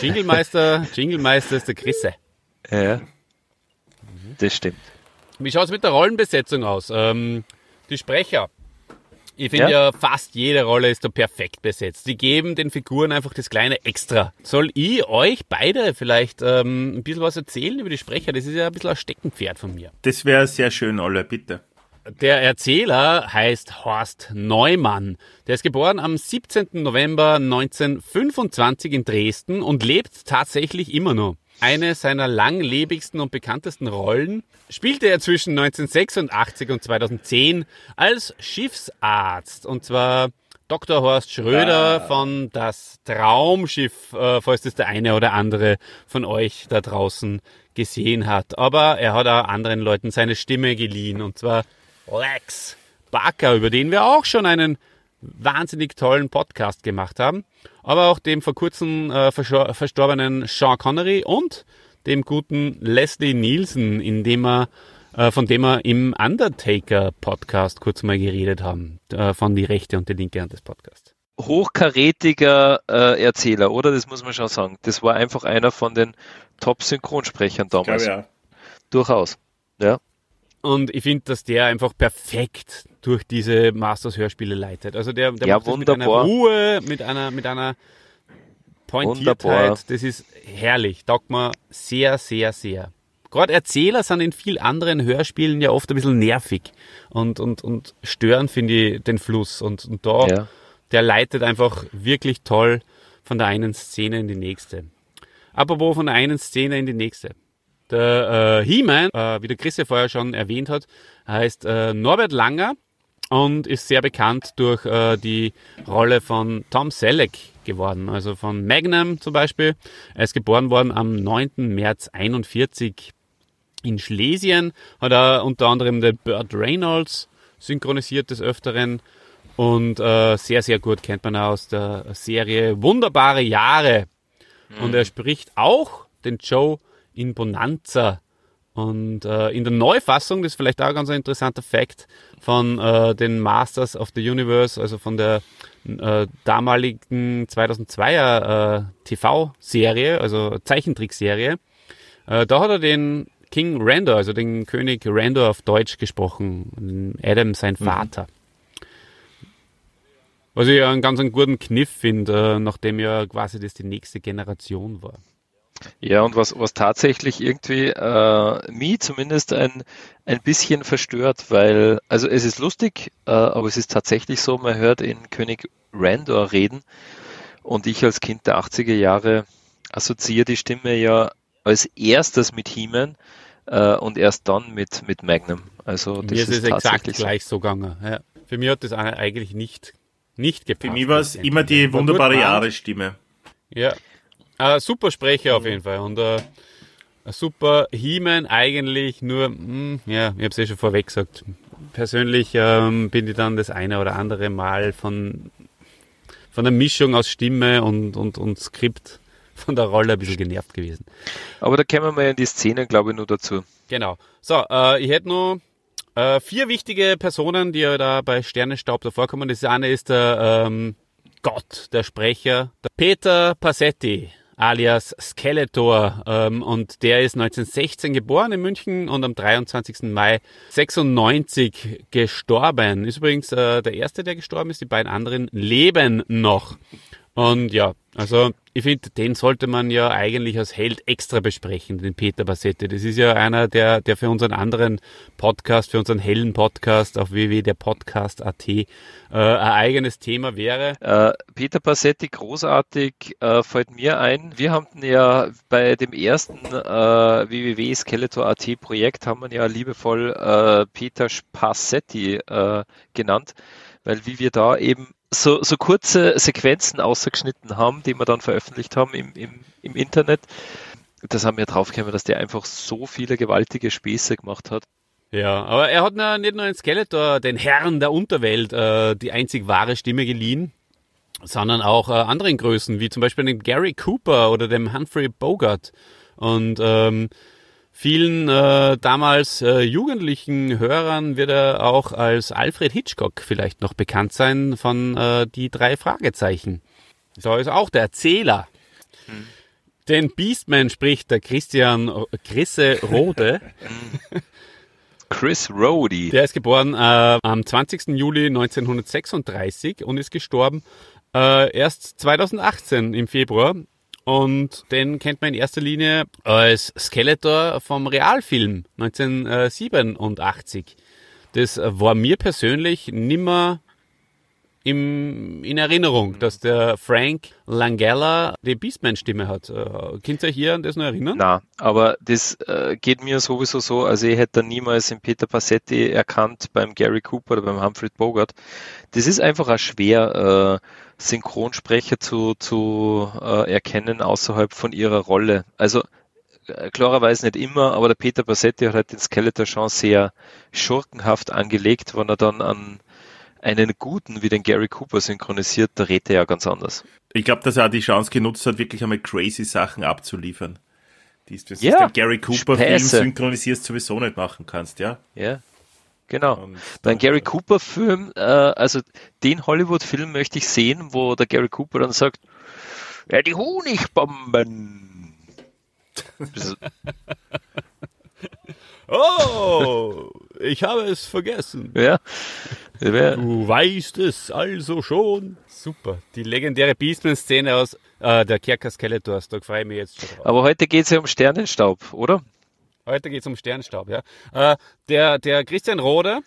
Jinglemeister, *laughs* Jinglemeister ist der Chrisse. Ja, das stimmt. Wie schaut es mit der Rollenbesetzung aus? Ähm, die Sprecher, ich finde ja? ja? fast jede Rolle ist da perfekt besetzt. Die geben den Figuren einfach das kleine Extra. Soll ich euch beide vielleicht ähm, ein bisschen was erzählen über die Sprecher? Das ist ja ein bisschen ein Steckenpferd von mir. Das wäre sehr schön, Olle, bitte. der Erzähler heißt Horst Neumann. Der ist geboren am 17. November 1925 in Dresden und lebt tatsächlich immer noch. Eine seiner langlebigsten und bekanntesten Rollen spielte er zwischen 1986 und 2010 als Schiffsarzt. Und zwar Dr. Horst Schröder von Das Traumschiff, äh, falls das der eine oder andere von euch da draußen gesehen hat. Aber er hat auch anderen Leuten seine Stimme geliehen. Und zwar Lex Barker, über den wir auch schon einen wahnsinnig tollen Podcast gemacht haben. Aber auch dem vor kurzem äh, verstor- verstorbenen Sean Connery und dem guten Leslie Nielsen, in dem er, äh, von dem wir im Undertaker Podcast kurz mal geredet haben, äh, von die rechte und die linke Hand des Podcasts. Hochkarätiger äh, Erzähler, oder? Das muss man schon sagen. Das war einfach einer von den Top-Synchronsprechern Ich glaube damals. ja. Durchaus. Ja. Und ich finde, dass der einfach perfekt durch diese Masters-Hörspiele leitet. Also der, der Ja, macht das mit einer. Ruhe, mit einer, mit einer Pointiertheit. Wunderbar. Das ist herrlich. Taugt mir sehr, sehr, sehr. Gerade Erzähler sind in viel anderen Hörspielen ja oft ein bisschen nervig und, und, und stören, finde ich, den Fluss. Und, und da, Ja. der leitet einfach wirklich toll von der einen Szene in die nächste. Apropos von der einen Szene in die nächste. Der äh, He-Man, äh, wie der Chris ja vorher schon erwähnt hat, heißt äh, Norbert Langer und ist sehr bekannt durch äh, die Rolle von Tom Selleck geworden, also von Magnum zum Beispiel. Er ist geboren worden am 9. März 41 in Schlesien, hat er unter anderem den Burt Reynolds synchronisiert des Öfteren und äh, sehr, sehr gut kennt man aus der Serie Wunderbare Jahre. Und er spricht auch den Joe in Bonanza. Und äh, in der Neufassung, das ist vielleicht auch ein ganz interessanter Fakt, von äh, den Masters of the Universe, also von der äh, damaligen 2002er äh, TV-Serie, also Zeichentrickserie, äh, da hat er den King Randor, also den König Randor auf Deutsch gesprochen, Adam sein Vater. Was ich ja einen ganz einen guten Kniff finde, äh, nachdem ja quasi das die nächste Generation war. Ja, und was, was tatsächlich irgendwie äh, mich zumindest ein, ein bisschen verstört, weil, also es ist lustig, äh, aber es ist tatsächlich so, man hört in König Randor reden und ich als Kind der 80er Jahre assoziiere die Stimme ja als erstes mit He-Man äh, und erst dann mit, mit Magnum. Also das Mir ist es ist exakt so. gleich so gegangen. Ja. Für mich hat das eigentlich nicht, nicht gepasst. Für mich war es immer die wunderbare. Jahresstimme. Ja. Äh, super Sprecher auf jeden Fall. Und äh, ein super He-Man eigentlich nur, mh, ja, ich habe es eh schon vorweg gesagt. Persönlich ähm, bin ich dann das eine oder andere Mal von, von der Mischung aus Stimme und, und, und Skript von der Rolle ein bisschen genervt gewesen. Aber da kommen wir in die Szene, glaube ich, nur dazu. Genau. So, äh, ich hätte nur äh, vier wichtige Personen, die ja da bei Sternenstaub da vorkommen. Das eine ist der ähm, Gott, der Sprecher, der Peter Passetti alias Skeletor ähm, und der ist 1916 geboren in München und am 23. Mai 96 gestorben. Ist übrigens äh, der erste, der gestorben ist. Die beiden anderen leben noch. Und ja, also ich finde, den sollte man ja eigentlich als Held extra besprechen, den Peter Bassetti. Das ist ja einer, der, der für unseren anderen Podcast, für unseren hellen Podcast auf www.derpodcast.at äh, ein eigenes Thema wäre. Äh, Peter Passetti, großartig, äh, fällt mir ein. Wir haben ja bei dem ersten äh, www Skeletor.at Projekt haben wir ja liebevoll äh, Peter Passetti äh, genannt, weil wie wir da eben so, so kurze Sequenzen ausgeschnitten haben, die wir dann veröffentlicht haben im, im, im Internet, das haben wir draufgekommen, dass der einfach so viele gewaltige Späße gemacht hat. Ja, aber er hat nicht nur in Skeletor, den Herrn der Unterwelt, äh, die einzig wahre Stimme geliehen, sondern auch äh, anderen Größen, wie zum Beispiel dem Gary Cooper oder dem Humphrey Bogart. Und ähm, vielen äh, damals äh, jugendlichen Hörern wird er auch als Alfred Hitchcock vielleicht noch bekannt sein von äh, die drei Fragezeichen. So ist auch der Erzähler. Den Beastman spricht der Christian Chrisse Rode. *laughs* Chris Rhodey. Der ist geboren äh, am 20. Juli 1936 und ist gestorben äh, erst 2018 im Februar. Und den kennt man in erster Linie als Skeletor vom Realfilm 1987. das war mir persönlich nimmer im, in Erinnerung, dass der Frank Langella die Beastman-Stimme hat. Äh, könnt ihr euch hier an das noch erinnern? Na, aber das äh, geht mir sowieso so. Also ich hätte niemals den Peter Passetti erkannt beim Gary Cooper oder beim Humphrey Bogart. Das ist einfach auch schwer, äh, Synchronsprecher zu, zu äh, erkennen außerhalb von ihrer Rolle. Also äh, klarerweise nicht immer, aber der Peter Passetti hat halt den Skeletor schon sehr schurkenhaft angelegt, wenn er dann an einen guten wie den Gary Cooper synchronisiert, da redet er ja ganz anders. Ich glaube, dass er die Chance genutzt hat, wirklich einmal crazy Sachen abzuliefern. Die ist, Ja, den Gary Cooper Film Späße. synchronisierst sowieso nicht machen kannst, ja. Ja, genau. Und Beim Gary Cooper Film, äh, also den Hollywood-Film möchte ich sehen, wo der Gary Cooper dann sagt, ja, die Honigbomben. *laughs* Oh, ich habe es vergessen. Ja, wär, Du weißt es also schon. Super. Die legendäre Beastman-Szene aus äh, der Kerker Skeletors. Da freue ich mich jetzt schon drauf. aber heute geht es ja um Sternenstaub, oder? Heute geht's um Sternstaub, ja. Äh, der, der Christian Roder,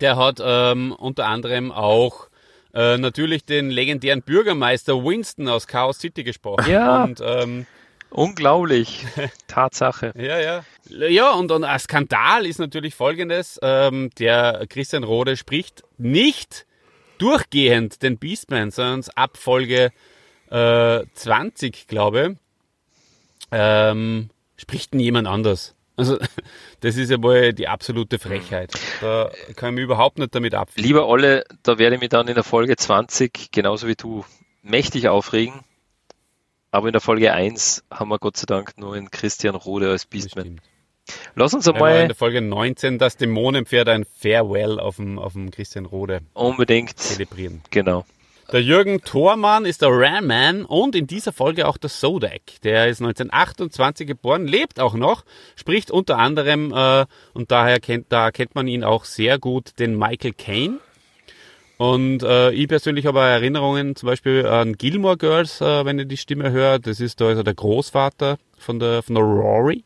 der hat ähm, unter anderem auch äh, natürlich den legendären Bürgermeister Winston aus Chaos City gesprochen. Ja. Und ähm, Unglaublich. *laughs* Tatsache. Ja, ja. Ja, und, und ein Skandal ist natürlich folgendes. Ähm, der Christian Rode spricht nicht durchgehend den Beastman, sondern ab Folge äh, 20, glaube ähm, spricht ihn jemand anders. Also, *laughs* das ist ja wohl die absolute Frechheit. Da kann ich mich überhaupt nicht damit abfinden. Lieber Olle, da werde ich mich dann in der Folge 20, genauso wie du, mächtig aufregen. Aber in der Folge 1 haben wir Gott sei Dank nur einen Christian Rode als Beastman. Lass uns war in einmal der Folge 19 das Dämonenpferd ein Farewell auf dem, auf dem Christian Rode unbedingt, zelebrieren. genau. Der Jürgen Thormann ist der Ram-Man und in dieser Folge auch der Sodak. Der ist 1928 geboren, lebt auch noch, spricht unter anderem, äh, und daher kennt, da kennt man ihn auch sehr gut, den Michael Caine. Und äh, ich persönlich habe Erinnerungen zum Beispiel an Gilmore Girls, äh, wenn ihr die Stimme hört. Das ist da also der Großvater von der, von der Rory.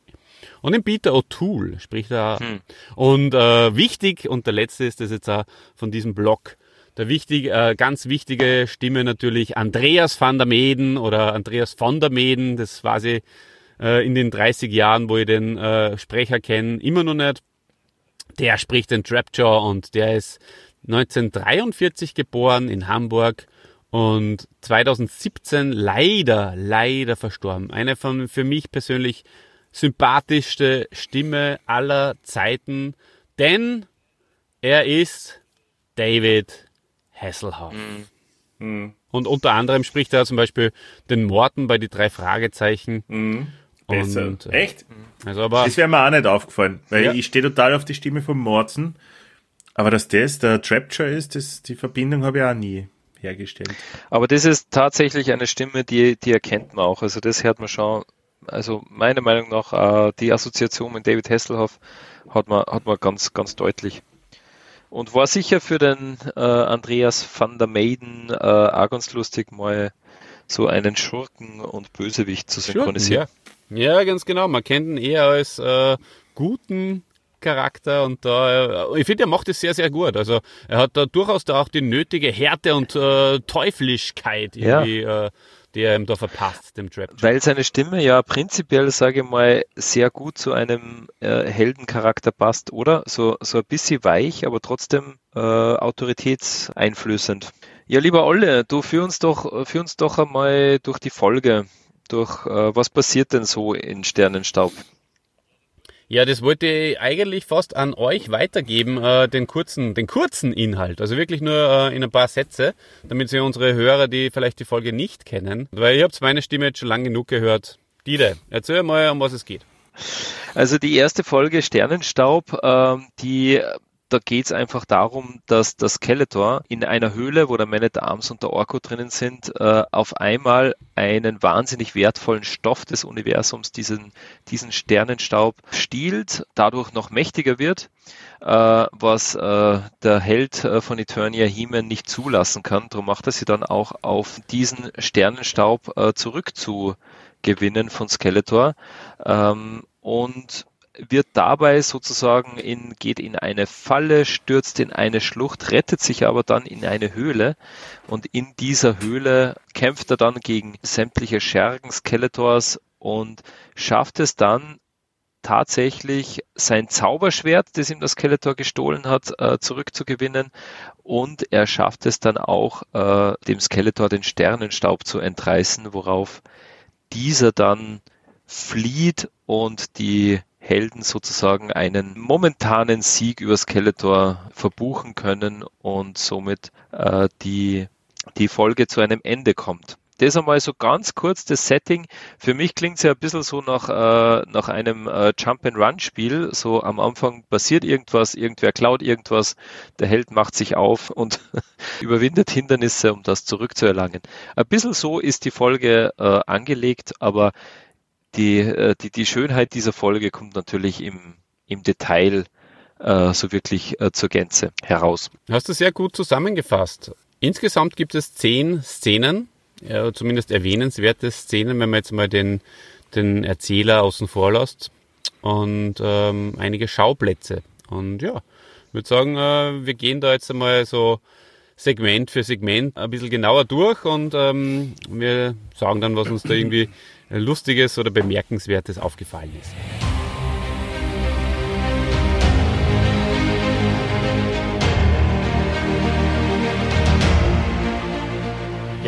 Und in Peter O'Toole spricht er. Und äh, wichtig, und der letzte ist das jetzt auch von diesem Blog, der wichtig, äh, ganz wichtige Stimme natürlich Andreas van der Meden oder Andreas von der Meden. Das war sie äh, in den 30 Jahren, wo ich den äh, Sprecher kenne, immer noch nicht. Der spricht den Trapjaw und der ist 1943 geboren in Hamburg und 2017 leider, leider verstorben. Eine von für mich persönlich sympathischste Stimme aller Zeiten, denn er ist David Hasselhoff. Mhm. Und unter anderem spricht er zum Beispiel den Morten bei die drei Fragezeichen. Besser. Und, äh, Echt? Also aber Das wäre mir auch nicht aufgefallen, weil Ja. ich stehe total auf die Stimme von Morten. Aber dass das der Trapture ist, das, die Verbindung habe ich auch nie hergestellt. Aber das ist tatsächlich eine Stimme, die, die erkennt man auch. Also das hört man schon. Also meiner Meinung nach, äh, die Assoziation mit David Hasselhoff hat man, hat man ganz, ganz deutlich. Und war sicher für den äh, Andreas van der Maiden äh, auch ganz lustig, mal so einen Schurken und Bösewicht zu synchronisieren. Ja. ja, ganz genau. Man kennt ihn eher als äh, guten Charakter und da, äh, ich finde, er macht es sehr, sehr gut. Also er hat da durchaus da auch die nötige Härte und äh, Teuflischkeit Ja. irgendwie, äh, die er ihm da verpasst, dem Trap. Weil seine Stimme ja prinzipiell, sage ich mal, sehr gut zu einem äh, Heldencharakter passt, oder? So, so ein bisschen weich, aber trotzdem äh, autoritätseinflößend. Ja, lieber Olle, du führ uns doch, führ uns doch einmal durch die Folge. Durch äh, was passiert denn so in Sternenstaub? Ja, das wollte ich eigentlich fast an euch weitergeben, äh, den kurzen, den kurzen Inhalt. Also wirklich nur äh, in ein paar Sätze, damit sie unsere Hörer, die vielleicht die Folge nicht kennen, weil ihr habt meine Stimme jetzt schon lang genug gehört. Dide, erzähl mal, um was es geht. Also die erste Folge Sternenstaub, ähm, die da geht's einfach darum, dass das Skeletor in einer Höhle, wo der Man at Arms und der Orko drinnen sind, äh, auf einmal einen wahnsinnig wertvollen Stoff des Universums, diesen, diesen Sternenstaub, stiehlt, dadurch noch mächtiger wird, äh, was äh, der Held äh, von Eternia He-Man nicht zulassen kann. Darum macht er sie dann auch auf diesen Sternenstaub äh, zurückzugewinnen von Skeletor. Ähm, und wird dabei sozusagen in, geht in eine Falle, stürzt in eine Schlucht, rettet sich aber dann in eine Höhle. Und in dieser Höhle kämpft er dann gegen sämtliche Schergen Skeletors und schafft es dann tatsächlich sein Zauberschwert, das ihm das Skeletor gestohlen hat, äh, zurückzugewinnen. Und er schafft es dann auch, äh, dem Skeletor den Sternenstaub zu entreißen, worauf dieser dann flieht und die Helden sozusagen einen momentanen Sieg über Skeletor verbuchen können und somit äh, die, die Folge zu einem Ende kommt. Das einmal so ganz kurz das Setting. Für mich klingt es ja ein bisschen so nach, äh, nach einem äh, Jump-and-Run-Spiel. So am Anfang passiert irgendwas, irgendwer klaut irgendwas, der Held macht sich auf und *laughs* überwindet Hindernisse, um das zurückzuerlangen. Ein bisschen so ist die Folge äh, angelegt, aber die, äh, die, die Schönheit dieser Folge kommt natürlich im, im Detail äh, so wirklich äh, zur Gänze heraus. Hast du sehr gut zusammengefasst. Insgesamt gibt es zehn Szenen, ja, zumindest erwähnenswerte Szenen, wenn man jetzt mal den, den Erzähler außen vor lässt und ähm, einige Schauplätze. Und ja, ich würde sagen, äh, wir gehen da jetzt einmal so Segment für Segment ein bisschen genauer durch und ähm, wir sagen dann, was uns da irgendwie Lustiges oder Bemerkenswertes aufgefallen ist.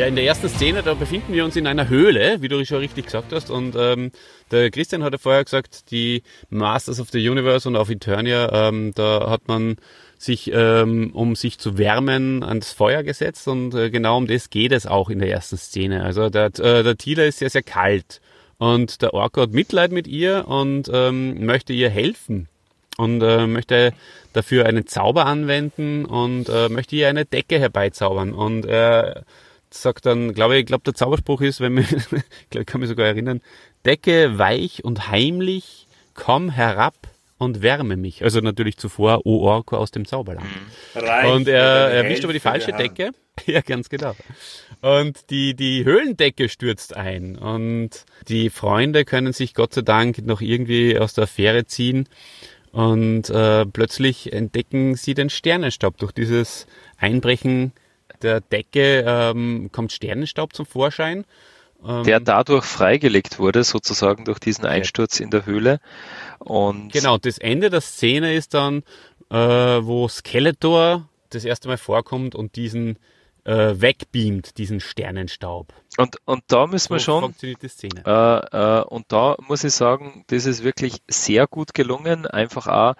Ja, in der ersten Szene, da befinden wir uns in einer Höhle, wie du schon richtig gesagt hast. Und ähm, der Christian hat ja vorher gesagt, die Masters of the Universe und auf Eternia, ähm, da hat man sich, ähm, um sich zu wärmen, ans Feuer gesetzt und äh, genau um das geht es auch in der ersten Szene. Also der, äh, der Tila ist sehr, sehr kalt und der Orko hat Mitleid mit ihr und ähm, möchte ihr helfen und äh, möchte dafür einen Zauber anwenden und äh, möchte ihr eine Decke herbeizaubern und er sagt dann, glaube ich, glaube der Zauberspruch ist, wenn man, *laughs* ich kann mich sogar erinnern, Decke weich und heimlich, komm herab und wärme mich. Also natürlich zuvor O Orko aus dem Zauberland. Reich und er oder erwischt aber die falsche. Decke. *laughs* Ja, ganz genau. Und die, die Höhlendecke stürzt ein. Und die Freunde können sich Gott sei Dank noch irgendwie aus der Affäre ziehen. Und äh, plötzlich entdecken sie den Sternenstaub. Durch dieses Einbrechen der Decke ähm, kommt Sternenstaub zum Vorschein. Ähm, Der dadurch freigelegt wurde, sozusagen durch diesen Einsturz in der Höhle. Und Genau, das Ende der Szene ist dann, äh, wo Skeletor das erste Mal vorkommt und diesen äh, wegbeamt, diesen Sternenstaub. Und, und da müssen wir So schon, funktioniert die Szene. äh, äh, und da muss ich sagen, das ist wirklich sehr gut gelungen. Einfach auch,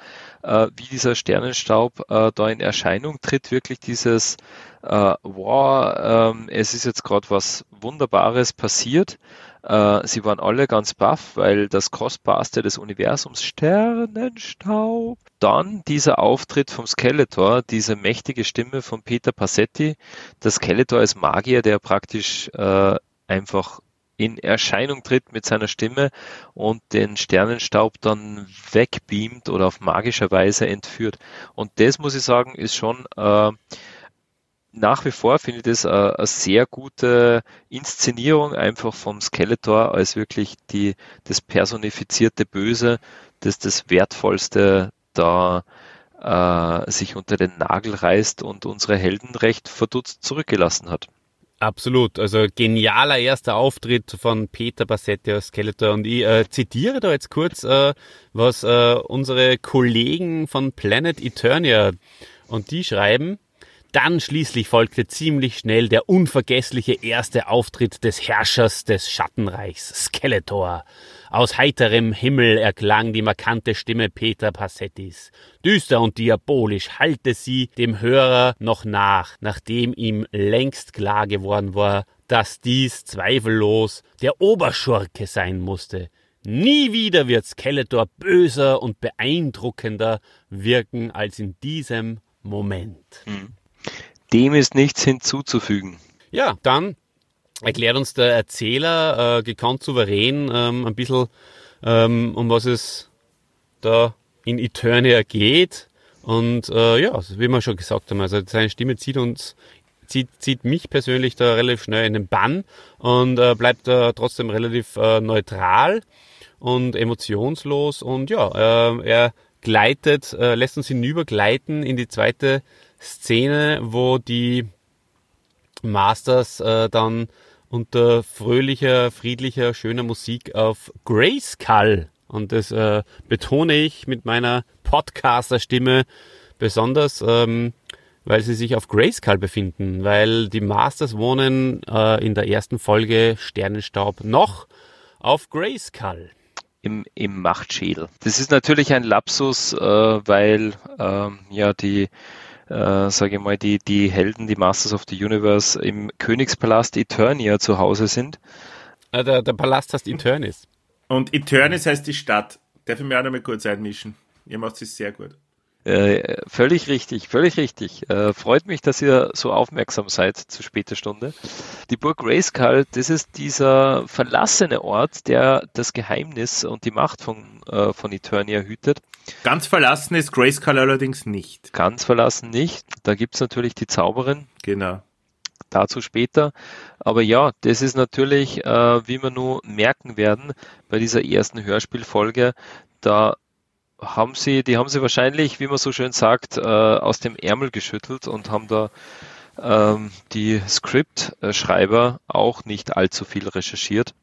äh, wie dieser Sternenstaub äh, da in Erscheinung tritt, wirklich dieses, äh, wow, ähm, es ist jetzt gerade was Wunderbares passiert. Äh, sie waren alle ganz baff, weil das Kostbarste des Universums, Sternenstaub. Dann dieser Auftritt vom Skeletor, diese mächtige Stimme von Peter Passetti. Der Skeletor als Magier, der praktisch äh, einfach in Erscheinung tritt mit seiner Stimme und den Sternenstaub dann wegbeamt oder auf magische Weise entführt. Und das muss ich sagen, ist schon äh, nach wie vor finde ich das eine, eine sehr gute Inszenierung einfach vom Skeletor als wirklich die, das personifizierte Böse, das das Wertvollste da äh, sich unter den Nagel reißt und unsere Helden recht verdutzt zurückgelassen hat. Absolut. Also genialer erster Auftritt von Peter Bassetti als Skeletor. Und ich äh, zitiere da jetzt kurz, äh, was äh, unsere Kollegen von Planet Eternia und die schreiben. Dann schließlich folgte ziemlich schnell der unvergessliche erste Auftritt des Herrschers des Schattenreichs, Skeletor. Aus heiterem Himmel erklang die markante Stimme Peter Passettis. Düster und diabolisch hallte sie dem Hörer noch nach, nachdem ihm längst klar geworden war, dass dies zweifellos der Oberschurke sein musste. Nie wieder wird Skeletor böser und beeindruckender wirken als in diesem Moment. Dem ist nichts hinzuzufügen. Ja, dann erklärt uns der Erzähler äh, gekonnt souverän ähm, ein bisschen, ähm, um was es da in Eternia geht. Und äh, ja, wie wir schon gesagt haben, also seine Stimme zieht uns, zieht, zieht mich persönlich da relativ schnell in den Bann und äh, bleibt da trotzdem relativ äh, neutral. und emotionslos und ja, äh, er gleitet, äh, lässt uns hinübergleiten in die zweite Szene, wo die Masters äh, dann unter fröhlicher, friedlicher, schöner Musik auf Grayskull und das äh, betone ich mit meiner Podcaster-Stimme besonders, ähm, weil sie sich auf Grayskull befinden, weil die Masters wohnen äh, in der ersten Folge Sternenstaub noch auf Grayskull. Im, im Machtschädel. Das ist natürlich ein Lapsus, äh, weil ähm, ja die äh, sage ich mal, die, die Helden, die Masters of the Universe im Königspalast Eternia zu Hause sind. Äh, der, der Palast heißt Eternis. Und Eternis heißt die Stadt. Darf ich mir auch noch mal kurz einmischen? Ihr macht es sehr gut. Äh, völlig richtig, völlig richtig. Äh, freut mich, dass ihr so aufmerksam seid zu später Stunde. Die Burg Grayskull, das ist dieser verlassene Ort, der das Geheimnis und die Macht von, äh, von Eternia hütet. Ganz verlassen ist Grayskull allerdings nicht. Ganz verlassen nicht. Da gibt's natürlich die Zauberin. Genau. Dazu später. Aber ja, das ist natürlich, äh, wie wir nur merken werden, bei dieser ersten Hörspielfolge, da haben sie, die haben sie wahrscheinlich, wie man so schön sagt, äh, aus dem Ärmel geschüttelt und haben da ähm, die Script-Schreiber auch nicht allzu viel recherchiert,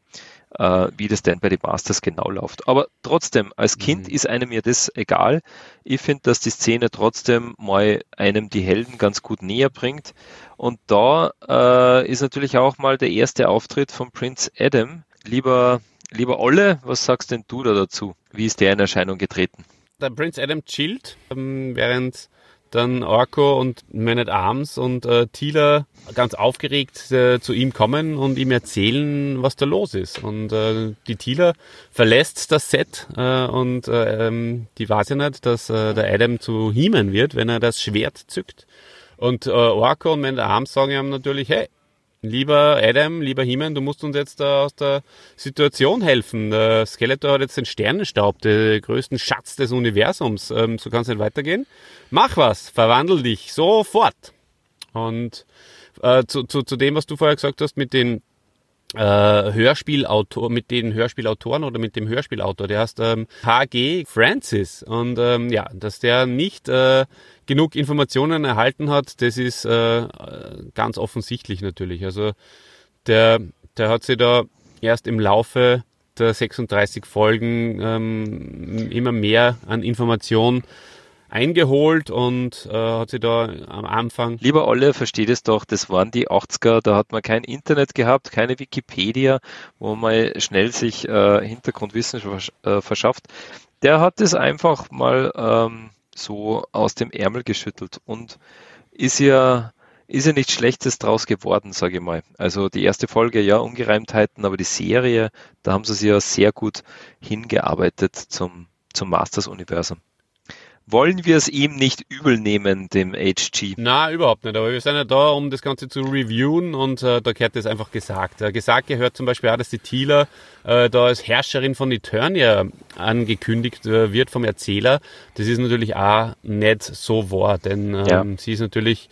äh, wie das denn bei den Masters genau läuft. Aber trotzdem, als Kind Mhm. ist einem mir das egal. Ich finde, dass die Szene trotzdem mal einem die Helden ganz gut näher bringt. Und da äh, ist natürlich auch mal der erste Auftritt von Prince Adam. Lieber, lieber Olle, was sagst denn du da dazu? Wie ist der in Erscheinung getreten? Der Prince Adam chillt, ähm, während dann Orko und Man at Arms und äh, Tila ganz aufgeregt äh, zu ihm kommen und ihm erzählen, was da los ist. Und äh, die Tila verlässt das Set äh, und äh, ähm, die weiß ja nicht, dass äh, der Adam zu He-Man wird, wenn er das Schwert zückt. Und äh, Orko und Man at Arms sagen ihm natürlich, hey, Lieber Adam, lieber He-Man, du musst uns jetzt aus der Situation helfen. Der Skeletor hat jetzt den Sternenstaub, den größten Schatz des Universums. Ähm, so kann es nicht weitergehen. Mach was, verwandel dich sofort. Und äh, zu, zu, zu dem, was du vorher gesagt hast, mit den äh, Hörspielautor, mit den Hörspielautoren oder mit dem Hörspielautor, der heißt ähm, HG Francis. Und ähm, ja, dass der nicht äh, genug Informationen erhalten hat, das ist äh, ganz offensichtlich natürlich. Also der, der hat sich da erst im Laufe der 36 Folgen ähm, immer mehr an Informationen eingeholt und äh, hat sich da am Anfang Lieber Olle, versteht es doch, das waren die 80er, da hat man kein Internet gehabt, keine Wikipedia, wo man schnell sich äh, Hintergrundwissen versch äh, verschafft. Der hat es einfach mal ähm, so aus dem Ärmel geschüttelt und ist ja ist ja nichts Schlechtes draus geworden, sage ich mal. Also die erste Folge, ja, Ungereimtheiten, aber die Serie, da haben sie sich ja sehr gut hingearbeitet zum, zum Masters-Universum. Wollen wir es ihm nicht übel nehmen, dem HG? Na, überhaupt nicht. Aber wir sind ja da, um das Ganze zu reviewen und äh, da gehört das einfach gesagt. Äh, gesagt gehört zum Beispiel auch, dass die Tila äh, da als Herrscherin von Eternia angekündigt äh, wird vom Erzähler. Das ist natürlich auch nicht so wahr, denn ähm, Ja. sie ist natürlich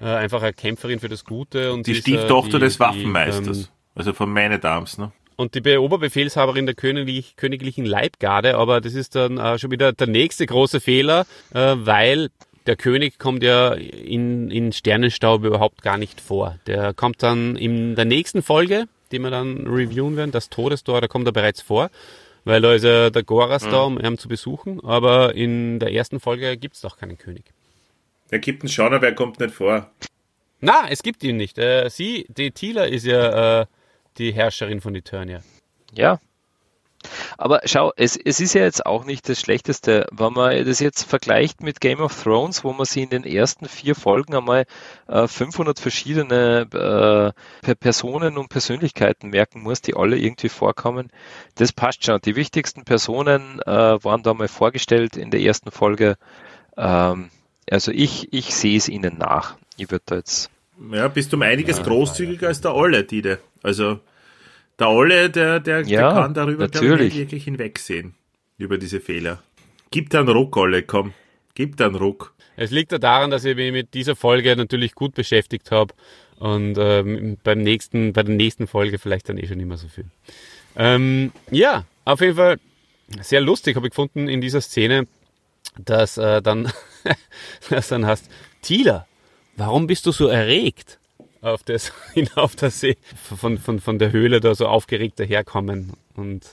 äh, einfach eine Kämpferin für das Gute. Und Die sie ist, äh, Stieftochter die- des die, Waffenmeisters. ähm, also von at Arms, ne? Und die Be- Oberbefehlshaberin der Königlich, königlichen Leibgarde, aber das ist dann äh, schon wieder der nächste große Fehler, äh, weil der König kommt ja in, in Sternenstaub überhaupt gar nicht vor. Der kommt dann in der nächsten Folge, die wir dann reviewen werden, das Todestor, da kommt er bereits vor, weil da ist ja der Goras da, um ihn zu besuchen, aber in der ersten Folge gibt's doch keinen König. Der gibt einen schon, aber er kommt nicht vor. Na, es gibt ihn nicht. Äh, sie, die Tila ist ja äh, die Herrscherin von Eternia. Ja. Aber schau, es, es ist ja jetzt auch nicht das Schlechteste, wenn man das jetzt vergleicht mit Game of Thrones, wo man sie in den ersten vier Folgen einmal äh, 500 verschiedene äh, Per- Personen und Persönlichkeiten merken muss, die alle irgendwie vorkommen. Das passt schon. Die wichtigsten Personen äh, waren da mal vorgestellt in der ersten Folge. Ähm, also ich, ich sehe es ihnen nach. Ich würde da jetzt Ja, bist du um einiges großzügiger als der Olle, Tide. Also, der Olle, der, der, der Ja, kann darüber natürlich. nicht wirklich hinwegsehen. Über diese Fehler. Gib dir einen Ruck, Olle, komm. Gib dir einen Ruck. Es liegt ja daran, dass ich mich mit dieser Folge natürlich gut beschäftigt habe und ähm, beim nächsten, bei der nächsten Folge vielleicht dann eh schon nicht mehr so viel. Ähm, ja, auf jeden Fall sehr lustig habe ich gefunden in dieser Szene, dass äh, dann, *laughs* dass dann hast, Tila, warum bist du so erregt? Auf das, *laughs* hinauf, dass sie von, von, von der Höhle da so aufgeregt daherkommen. Und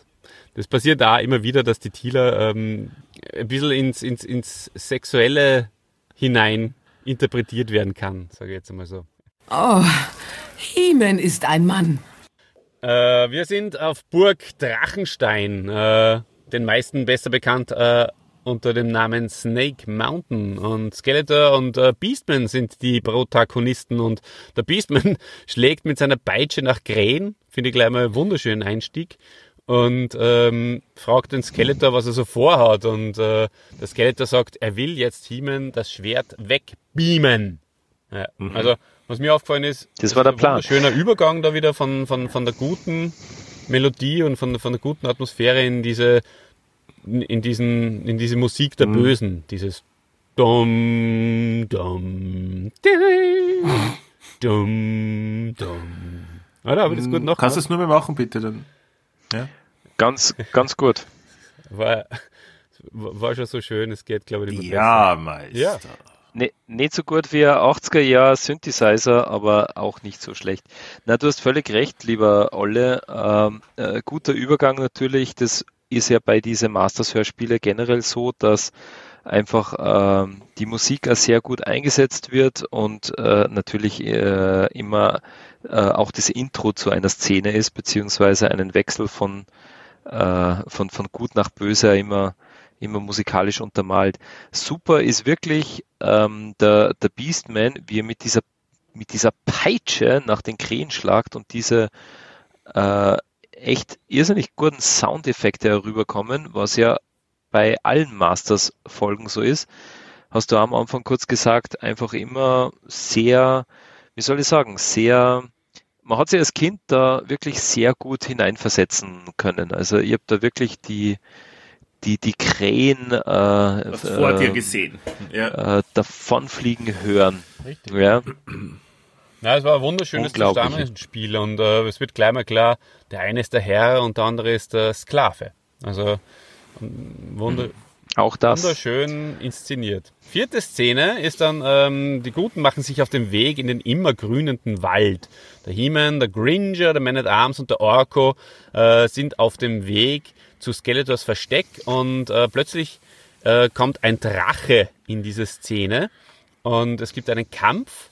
das passiert da immer wieder, dass die Tila ähm, ein bisschen ins, ins, ins Sexuelle hinein interpretiert werden kann, sage ich jetzt einmal so. Oh, Hiemen ist ein Mann. Äh, wir sind auf Burg Drachenstein, äh, den meisten besser bekannt äh, unter dem Namen Snake Mountain. Und Skeletor und äh, Beastman sind die Protagonisten. Und der Beastman *laughs* schlägt mit seiner Peitsche nach Krähen. Finde ich gleich mal einen wunderschönen Einstieg. Und ähm, fragt den Skeletor, was er so vorhat. Und äh, der Skeletor sagt, er will jetzt He-Man das Schwert wegbeamen. Ja, Mhm. Also, was mir aufgefallen ist, Das war der ein Plan. Schöner Übergang da wieder von, von, von der guten Melodie und von, von der guten Atmosphäre in diese, in diesen, in diese Musik Mhm. der Bösen. Dieses Dum, Dum, Dum, Dum, Dum. Oder, habe ich das gut noch? Kannst du es nur mehr machen, bitte? Dann. Ganz, ganz gut. War, war schon so schön, es geht, glaube ich, nicht mehr Ja, Meister. Ja. Ne, nicht so gut wie ein 80er Jahr Synthesizer, aber auch nicht so schlecht. Na, du hast völlig recht, lieber Olle. Ähm, äh, guter Übergang natürlich. Das ist ja bei diesen Masters-Hörspiele generell so, dass einfach ähm, die Musik sehr gut eingesetzt wird und äh, natürlich äh, immer äh, auch das Intro zu einer Szene ist, beziehungsweise einen Wechsel von, äh, von, von gut nach böse immer, immer musikalisch untermalt. Super ist wirklich ähm, der, der Beastman, wie er mit dieser, mit dieser Peitsche nach den Krähen schlagt und diese äh, echt irrsinnig guten Soundeffekte herüberkommen, was ja bei allen Masters-Folgen so ist. Hast du am Anfang kurz gesagt, einfach immer sehr, wie soll ich sagen, sehr, man hat sich als Kind da wirklich sehr gut hineinversetzen können. Also ich habe da wirklich die, die, die Krähen äh, Was vor dir äh, gesehen. Ja. äh, davonfliegen hören. Richtig. Ja, Ja, es war ein wunderschönes. Zusammenspiel und äh, es wird gleich mal klar, der eine ist der Herr und der andere ist der Sklave. Also ähm, wunder auch das. wunderschön inszeniert. Vierte Szene ist dann, ähm, die Guten machen sich auf den Weg in den immer grünenden Wald. Der He-Man, der Gringer, der Man-at-Arms und der Orko äh, sind auf dem Weg zu Skeletors Versteck und äh, plötzlich äh, kommt ein Drache in diese Szene und es gibt einen Kampf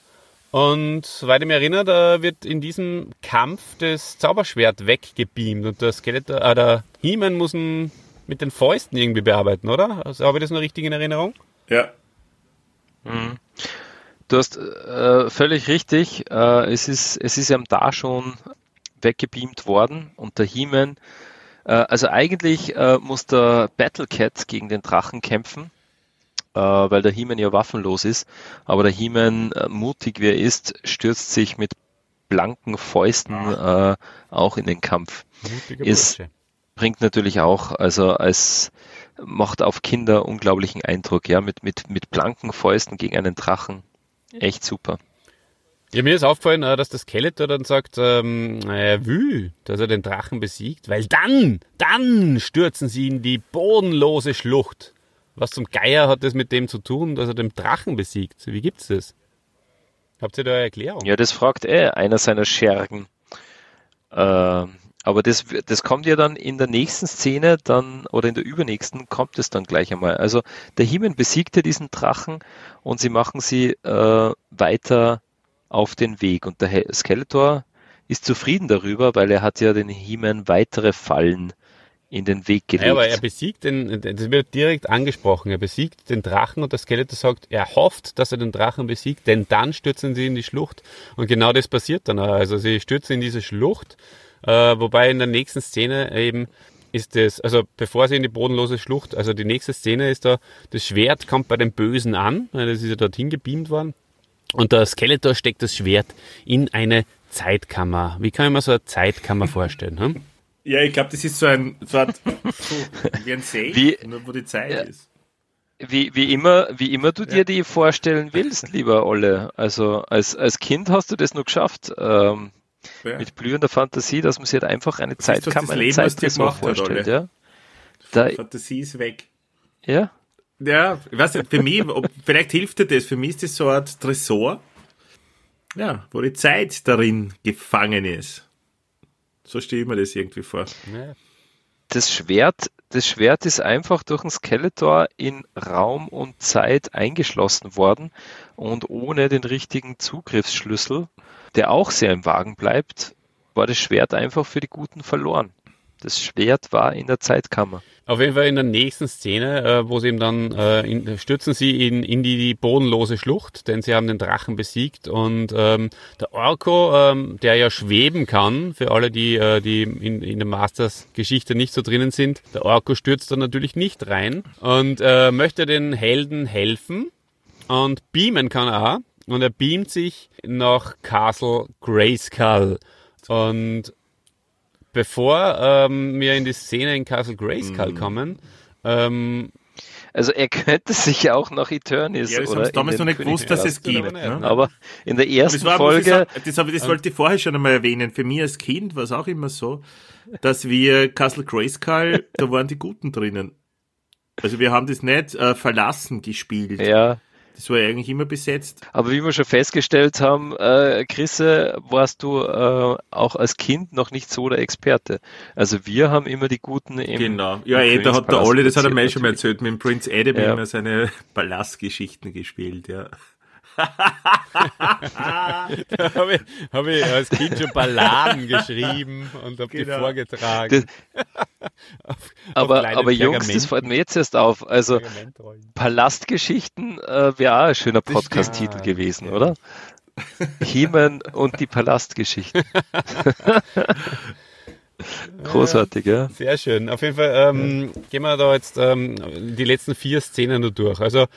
und soweit ich mich erinnere, da wird in diesem Kampf das Zauberschwert weggebeamt und der Skeletor, äh, der He-Man muss ihn mit den Fäusten irgendwie bearbeiten, oder? Also, habe ich das noch richtig in Erinnerung? ja. Du hast äh, völlig richtig. Äh, es ist es ist ja da schon weggebeamt worden und der He-Man. Äh, also eigentlich äh, muss der Battlecat gegen den Drachen kämpfen, weil der He-Man ja waffenlos ist. Aber der He-Man, äh, mutig wie er ist, stürzt sich mit blanken Fäusten äh, auch in den Kampf. Mutiger Ist- bringt natürlich auch, also als macht auf Kinder unglaublichen Eindruck, ja, mit, mit, mit blanken Fäusten gegen einen Drachen. Echt super. Ja, mir ist aufgefallen, äh, dass der Skeletor dann sagt, ähm, er will, dass er den Drachen besiegt, weil dann, dann stürzen sie in die bodenlose Schlucht. Was zum Geier hat das mit dem zu tun, dass er den Drachen besiegt? Wie gibt's das? Habt ihr da eine Erklärung? Ja, das fragt eh einer seiner Schergen. Ähm, aber das, das kommt ja dann in der nächsten Szene dann oder in der übernächsten kommt es dann gleich einmal. Also der Himen besiegte diesen Drachen und sie machen sie äh, weiter auf den Weg und der Skeletor ist zufrieden darüber, weil er hat ja den Himen weitere Fallen in den Weg gelegt. Ja, aber er besiegt den, das wird direkt angesprochen, er besiegt den Drachen und der Skeletor sagt, er hofft, dass er den Drachen besiegt, denn dann stürzen sie in die Schlucht. Und genau das passiert dann auch. Also sie stürzen in diese Schlucht, äh, wobei in der nächsten Szene eben ist das, also bevor sie in die bodenlose Schlucht, also die nächste Szene ist da, das Schwert kommt bei den Bösen an, weil das ist ja dorthin gebeamt worden. Und der Skeletor steckt das Schwert in eine Zeitkammer. Wie kann ich mir so eine Zeitkammer vorstellen? Hm? Ja, ich glaube, das ist so ein, so, ein, *laughs* so wie ein Safe, Wie- nur wo die Zeit Ja. ist. Wie, wie immer, wie immer du dir die vorstellen willst, *laughs* lieber Olle. Also als, als Kind hast du das nur geschafft. Ähm, ja. mit blühender Fantasie, dass man sich halt einfach eine Zeitkammer, eine Zeittresor vorstellt. Ja? Da, Fantasie ist weg. Ja? Ja, ich weiß nicht, für mich, ob, vielleicht hilft dir das, für mich ist das so eine Art Tresor, ja, wo die Zeit darin gefangen ist. So stelle ich mir das irgendwie vor. Das Schwert, das Schwert ist einfach durch ein Skeletor in Raum und Zeit eingeschlossen worden und ohne den richtigen Zugriffsschlüssel, der auch sehr im Wagen bleibt, war das Schwert einfach für die Guten verloren. Das Schwert war in der Zeitkammer. Auf jeden Fall in der nächsten Szene, äh, wo sie ihm dann äh, in, stürzen sie in, in die, die bodenlose Schlucht, denn sie haben den Drachen besiegt und ähm, der Orko, ähm, der ja schweben kann, für alle, die, äh, die in, in der Masters-Geschichte nicht so drinnen sind, der Orko stürzt dann natürlich nicht rein und äh, möchte den Helden helfen und beamen kann er auch und er beamt sich nach Castle Grayskull und bevor ähm, wir in die Szene in Castle Grayskull mm. kommen, ähm, also er könnte sich ja auch nach Eternis ja, das oder damals noch nicht gewusst, dass es gibt. Ne? Aber in der ersten das war, Folge... Sagen, das, das wollte ich vorher schon einmal erwähnen. Für mich als Kind war es auch immer so, dass wir Castle Grayskull, da waren die Guten drinnen. Also wir haben das nicht äh, verlassen gespielt. Ja. Das war ja eigentlich immer besetzt. Aber wie wir schon festgestellt haben, äh, Chrisse, warst du äh, auch als Kind noch nicht so der Experte. Also wir haben immer die Guten im Genau. Ja, im eh, da hat der Olli, das hat er mir schon mal erzählt, mit dem Prince Adam ja. immer seine *laughs* Palastgeschichten gespielt, ja. *laughs* da habe ich, hab ich als Kind schon Balladen *laughs* geschrieben und habe genau. die vorgetragen. Auf, aber auf aber Jungs, das fällt mir jetzt erst auf. Also Palastgeschichten äh, wäre auch ein schöner Podcast-Titel gewesen, ja. oder? *laughs* Hemen und die Palastgeschichten. *laughs* Großartig, ja. Sehr schön. Auf jeden Fall ähm, gehen wir da jetzt ähm, die letzten vier Szenen nur durch. Also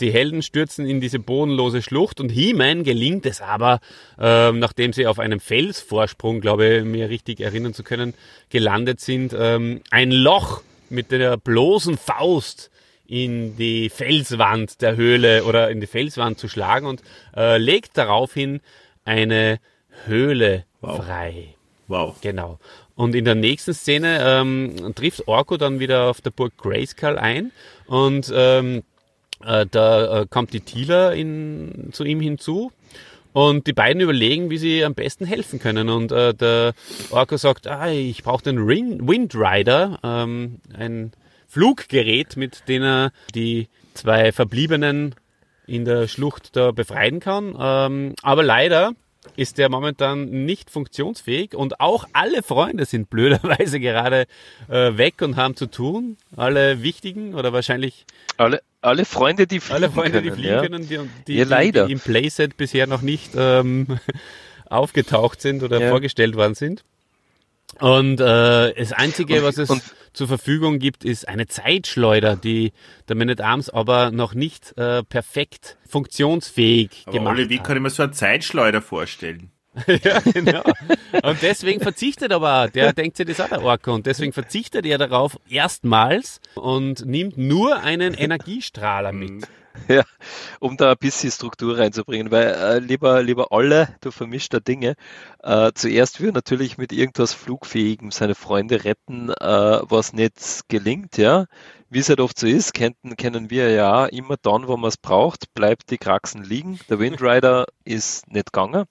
die Helden stürzen in diese bodenlose Schlucht und He-Man gelingt es aber, ähm, nachdem sie auf einem Felsvorsprung, glaube ich, mir richtig erinnern zu können, gelandet sind, ähm, ein Loch mit der bloßen Faust in die Felswand der Höhle oder in die Felswand zu schlagen und äh, legt daraufhin eine Höhle wow. frei. Wow. Genau. Und in der nächsten Szene ähm, trifft Orko dann wieder auf der Burg Grayskull ein und ähm, äh, da äh, kommt die Tila in, zu ihm hinzu und die beiden überlegen, wie sie am besten helfen können. Und äh, der Orko sagt, ah, ich brauche den Ring Windrider, ähm, ein Fluggerät, mit dem er die zwei Verbliebenen in der Schlucht da befreien kann. Ähm, aber leider ist der momentan nicht funktionsfähig und auch alle Freunde sind *laughs* blöderweise gerade äh, weg und haben zu tun. Alle wichtigen oder wahrscheinlich. Alle, alle Freunde, die fliegen alle Freunde, können. Die fliegen ja. können, die, die, ja, leider. die im Playset bisher noch nicht ähm, *laughs* aufgetaucht sind oder ja. vorgestellt worden sind. Und äh, das Einzige, was es und, zur Verfügung gibt, ist eine Zeitschleuder, die der Man at Arms aber noch nicht äh, perfekt funktionsfähig aber gemacht Olli, wie kann ich mir so eine Zeitschleuder vorstellen? *laughs* ja, genau. Und deswegen verzichtet aber, der *laughs* denkt sich das auch der Orko, und deswegen verzichtet er darauf erstmals und nimmt nur einen Energiestrahler mit. *laughs* Ja, um da ein bisschen Struktur reinzubringen, weil äh, lieber, lieber alle, du vermischter Dinge. Äh, zuerst will natürlich mit irgendwas Flugfähigem seine Freunde retten, äh, was nicht gelingt, ja. Wie es halt oft so ist, kennen, kennen wir ja immer dann, wo man es braucht, bleibt die Kraxen liegen. Der Windrider ist nicht gegangen.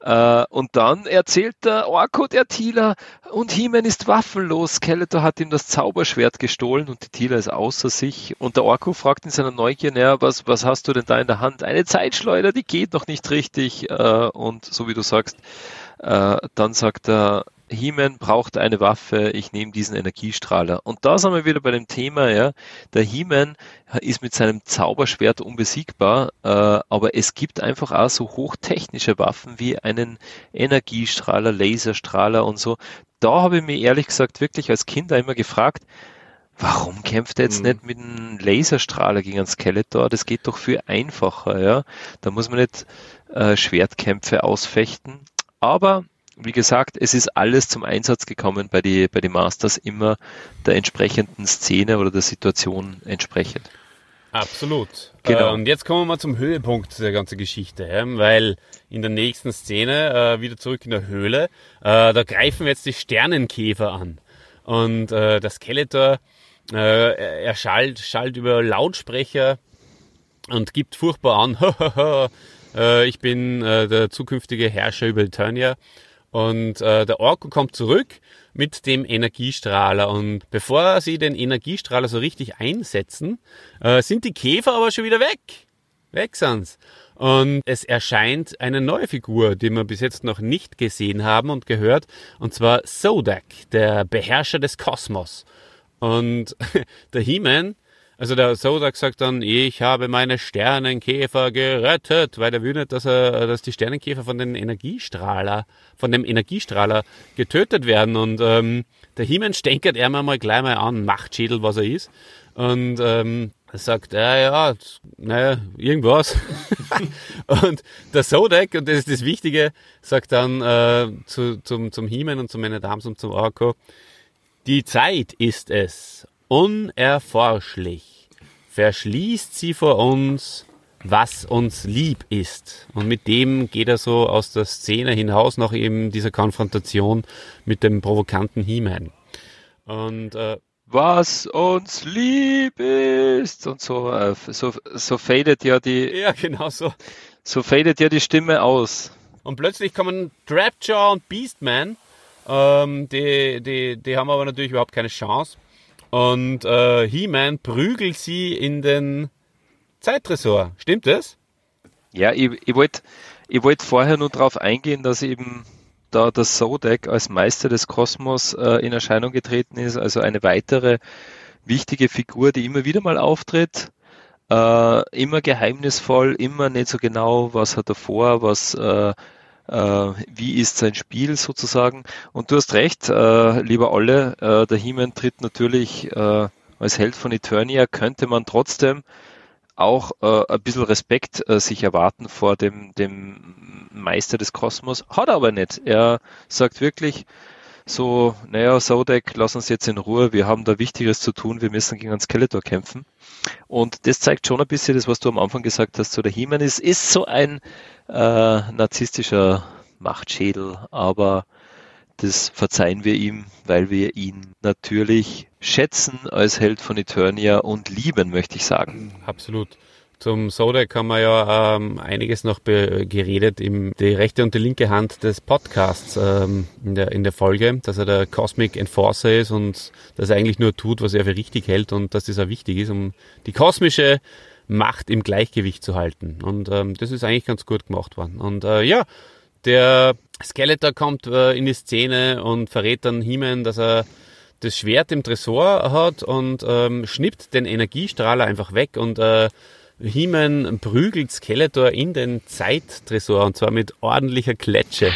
Äh, und dann erzählt der Orko der Tila, und He-Man ist waffenlos. Skeletor hat ihm das Zauberschwert gestohlen und die Tila ist außer sich. Und der Orko fragt in seiner Neugier, naja, was, was hast du denn da in der Hand? Eine Zeitschleuder, die geht noch nicht richtig. Äh, und so wie du sagst, äh, dann sagt er, He-Man braucht eine Waffe, ich nehme diesen Energiestrahler. Und da sind wir wieder bei dem Thema, ja, der He-Man ist mit seinem Zauberschwert unbesiegbar, äh, aber es gibt einfach auch so hochtechnische Waffen wie einen Energiestrahler, Laserstrahler und so. Da habe ich mir ehrlich gesagt wirklich als Kind immer gefragt, warum kämpft er jetzt hm. nicht mit einem Laserstrahler gegen einen Skeletor? Das geht doch viel einfacher, ja. Da muss man nicht äh, Schwertkämpfe ausfechten. Aber wie gesagt, es ist alles zum Einsatz gekommen bei den bei die Masters immer der entsprechenden Szene oder der Situation entsprechend. Absolut. Genau. Äh, und jetzt kommen wir mal zum Höhepunkt der ganzen Geschichte, ja, weil in der nächsten Szene, äh, wieder zurück in der Höhle, äh, da greifen wir jetzt die Sternenkäfer an. Und äh, der Skeletor, äh, er er schallt, schallt über Lautsprecher und gibt furchtbar an, *laughs* äh, ich bin äh, der zukünftige Herrscher über Eternia. Und äh, der Orko kommt zurück mit dem Energiestrahler. Und bevor sie den Energiestrahler so richtig einsetzen, äh, sind die Käfer aber schon wieder weg. Weg sind's. Und es erscheint eine neue Figur, die wir bis jetzt noch nicht gesehen haben und gehört, und zwar Sodak, der Beherrscher des Kosmos. Und *laughs* der He-Man, also der Sodak sagt dann, ich habe meine Sternenkäfer gerettet, weil er will nicht, dass er, dass die Sternenkäfer von den Energiestrahler, von dem Energiestrahler getötet werden. Und ähm, der He-Man stänkert er mal gleich mal an, Machtschädel, was er ist. Und ähm, er sagt, ja, ja, naja, irgendwas. *laughs* und der Sodak, und das ist das Wichtige, sagt dann äh, zu, zum, zum He-Man und zum Man at Arms und zum Orko, die Zeit ist es, unerforschlich, verschließt sie vor uns, was uns lieb ist. Und mit dem geht er so aus der Szene hinaus nach eben dieser Konfrontation mit dem provokanten He-Man. Und äh, Was uns lieb ist und so, äh, so, so fadet ja die, ja, genau so. so fadet ja die Stimme aus. Und plötzlich kommen Trapjaw und Beastman. Ähm, die, die, die haben aber natürlich überhaupt keine Chance. Und äh, He-Man prügelt sie in den Zeittresor. Stimmt das? Ja, ich, ich wollte ich wollt vorher nur darauf eingehen, dass eben da der Sodak als Meister des Kosmos äh, in Erscheinung getreten ist, also eine weitere wichtige Figur, die immer wieder mal auftritt, äh, immer geheimnisvoll, immer nicht so genau, was hat er vor, was, äh, wie ist sein Spiel sozusagen. Und du hast recht, äh, lieber Olle, äh, der He-Man tritt natürlich äh, als Held von Eternia, könnte man trotzdem auch äh, ein bisschen Respekt äh, sich erwarten vor dem, dem Meister des Kosmos. Hat er aber nicht. Er sagt wirklich so, naja, Sodek, lass uns jetzt in Ruhe, wir haben da Wichtigeres zu tun, wir müssen gegen einen Skeletor kämpfen. Und das zeigt schon ein bisschen das, was du am Anfang gesagt hast, so der He-Man ist, ist so ein äh, narzisstischer Machtschädel, aber das verzeihen wir ihm, weil wir ihn natürlich schätzen als Held von Eternia und lieben, möchte ich sagen. Absolut. Zum Sodak haben wir ja ähm, einiges noch geredet, im, die rechte und die linke Hand des Podcasts ähm, in, der, in der Folge, dass er der Cosmic Enforcer ist und dass er eigentlich nur tut, was er für richtig hält und dass das auch wichtig ist, um die kosmische Macht im Gleichgewicht zu halten. Und ähm, das ist eigentlich ganz gut gemacht worden. Und äh, ja, der Skeletor kommt äh, in die Szene und verrät dann He-Man, dass er das Schwert im Tresor hat und ähm, schnippt den Energiestrahler einfach weg und äh, He-Man prügelt Skeletor in den Zeittresor und zwar mit ordentlicher Kletsche.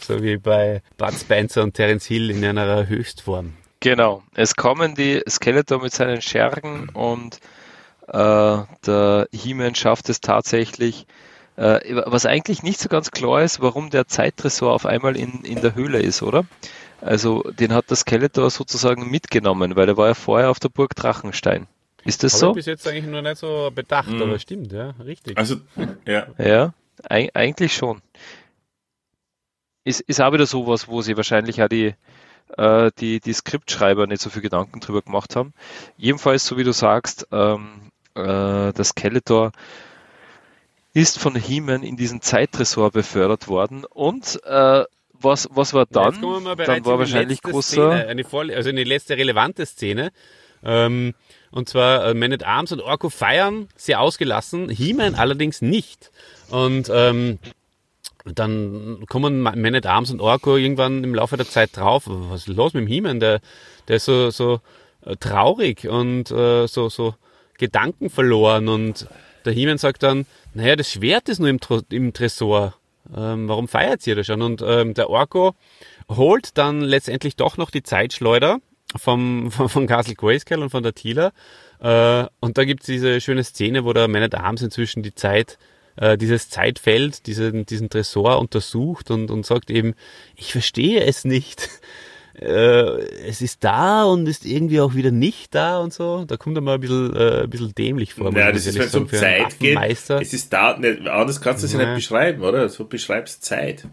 So wie bei Bud Spencer und Terence Hill in einer Höchstform. Genau. Es kommen die Skeletor mit seinen Schergen und äh, der He-Man schafft es tatsächlich, äh, was eigentlich nicht so ganz klar ist, warum der Zeittresor auf einmal in, in der Höhle ist, oder? Also den hat der Skeletor sozusagen mitgenommen, weil er war ja vorher auf der Burg Drachenstein. Ist das Habe so? ich bis jetzt eigentlich noch nicht so bedacht, Mhm. aber stimmt, ja, richtig. Also, ja. Ja, eig eigentlich schon. Ist, ist auch wieder sowas, wo sie wahrscheinlich auch die, äh, die, die Skriptschreiber nicht so viel Gedanken drüber gemacht haben. Jedenfalls, so wie du sagst, ähm, äh, der Skeletor ist von He-Man in diesen Zeittresor befördert worden und äh, was, was war dann? Jetzt kommen wir mal dann war wahrscheinlich großer. Szene, eine Vorle also in die letzte relevante Szene. Ähm, und zwar äh, Man at Arms und Orko feiern sehr ausgelassen, He-Man allerdings nicht. Und ähm, dann kommen Ma- Man at Arms und Orko irgendwann im Laufe der Zeit drauf, was ist los mit dem He-Man? Der, der ist so, so äh, traurig und äh, so, so Gedanken verloren. Und der He-Man sagt dann, naja, das Schwert ist nur im, Tro- im Tresor. Ähm, warum feiert ihr das schon? Und ähm, der Orko holt dann letztendlich doch noch die Zeitschleuder vom, vom, *laughs* von Castle Grayskull und von der Tila. Äh, und da gibt's diese schöne Szene, wo der Man at Arms inzwischen die Zeit, äh, dieses Zeitfeld, diesen, diesen Tresor untersucht und, und sagt eben, ich verstehe es nicht. *laughs* äh, es ist da und ist irgendwie auch wieder nicht da und so. Da kommt er mal ein bisschen, äh, ein bisschen dämlich vor. Ja, das ist, wenn es um Zeit geht. Es ist da, nicht, anders kannst du es ja Ja. nicht beschreiben, oder? So beschreibst Zeit.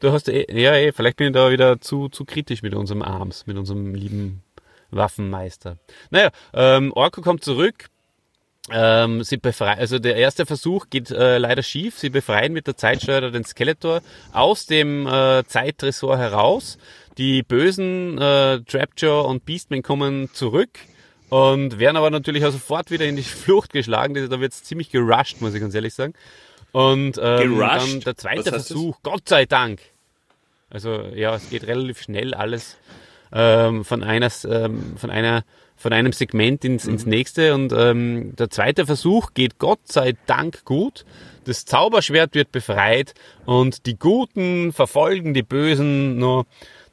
Du hast eh, ja, eh, vielleicht bin ich da wieder zu, zu kritisch mit unserem Arms, mit unserem lieben Waffenmeister. Naja, ähm, Orko kommt zurück. Ähm, sie befrei also der erste Versuch geht äh, leider schief. Sie befreien mit der Zeitsteuer den Skeletor aus dem äh, Zeittresor heraus. Die bösen äh, Trapjaw und Beastman kommen zurück und werden aber natürlich auch sofort wieder in die *laughs* Flucht geschlagen. Da wird es ziemlich gerusht, muss ich ganz ehrlich sagen. Und ähm, dann der zweite? Versuch, Gott sei Dank. Also ja, es geht relativ schnell alles ähm, von einer, ähm, von einer, von einem Segment ins, ins nächste. Und ähm, der zweite Versuch geht Gott sei Dank gut. Das Zauberschwert wird befreit und die Guten verfolgen die Bösen nur.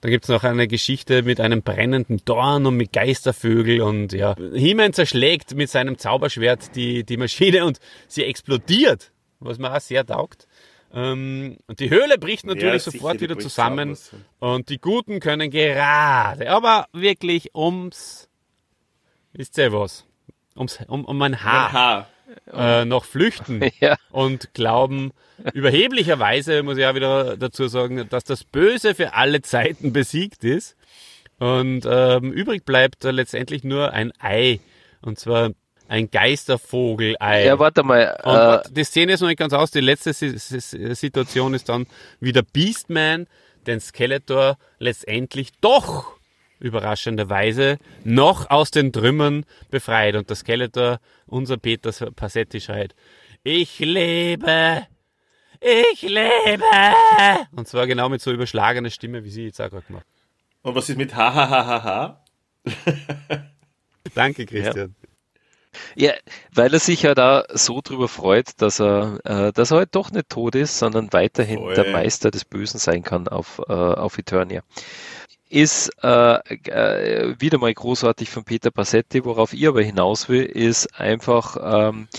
Da gibt's noch eine Geschichte mit einem brennenden Dorn und mit Geistervögel und ja. He-Man zerschlägt mit seinem Zauberschwert die, die Maschine und sie explodiert, was mir auch sehr taugt. Ähm, und die Höhle bricht natürlich sicher, sofort wieder zusammen und die Guten können gerade, aber wirklich ums, wisst ihr was, ums, um, um ein Haar, Aha. Äh, noch flüchten *laughs* Ja. und glauben überheblicherweise, muss ich auch wieder dazu sagen, dass das Böse für alle Zeiten besiegt ist und ähm, übrig bleibt äh, letztendlich nur ein Ei und zwar ein Geistervogelei. Ja, warte mal. Und Äh, die Szene ist noch nicht ganz aus. Die letzte Si- Si- Situation ist dann, wie der Beastman den Skeletor letztendlich doch überraschenderweise noch aus den Trümmern befreit. Und der Skeletor, unser Peter Passetti schreit, ich lebe, ich lebe. Und zwar genau mit so überschlagener Stimme, wie sie jetzt auch gerade gemacht. Und was ist mit ha ha ha ha ha? Danke, Christian. Ja, weil er sich ja da so drüber freut, dass er, äh, dass er halt doch nicht tot ist, sondern weiterhin Voll. der Meister des Bösen sein kann auf, äh, auf Eternia. Ist äh, äh, wieder mal großartig von Peter Passetti, worauf ich aber hinaus will, ist einfach, ähm, äh,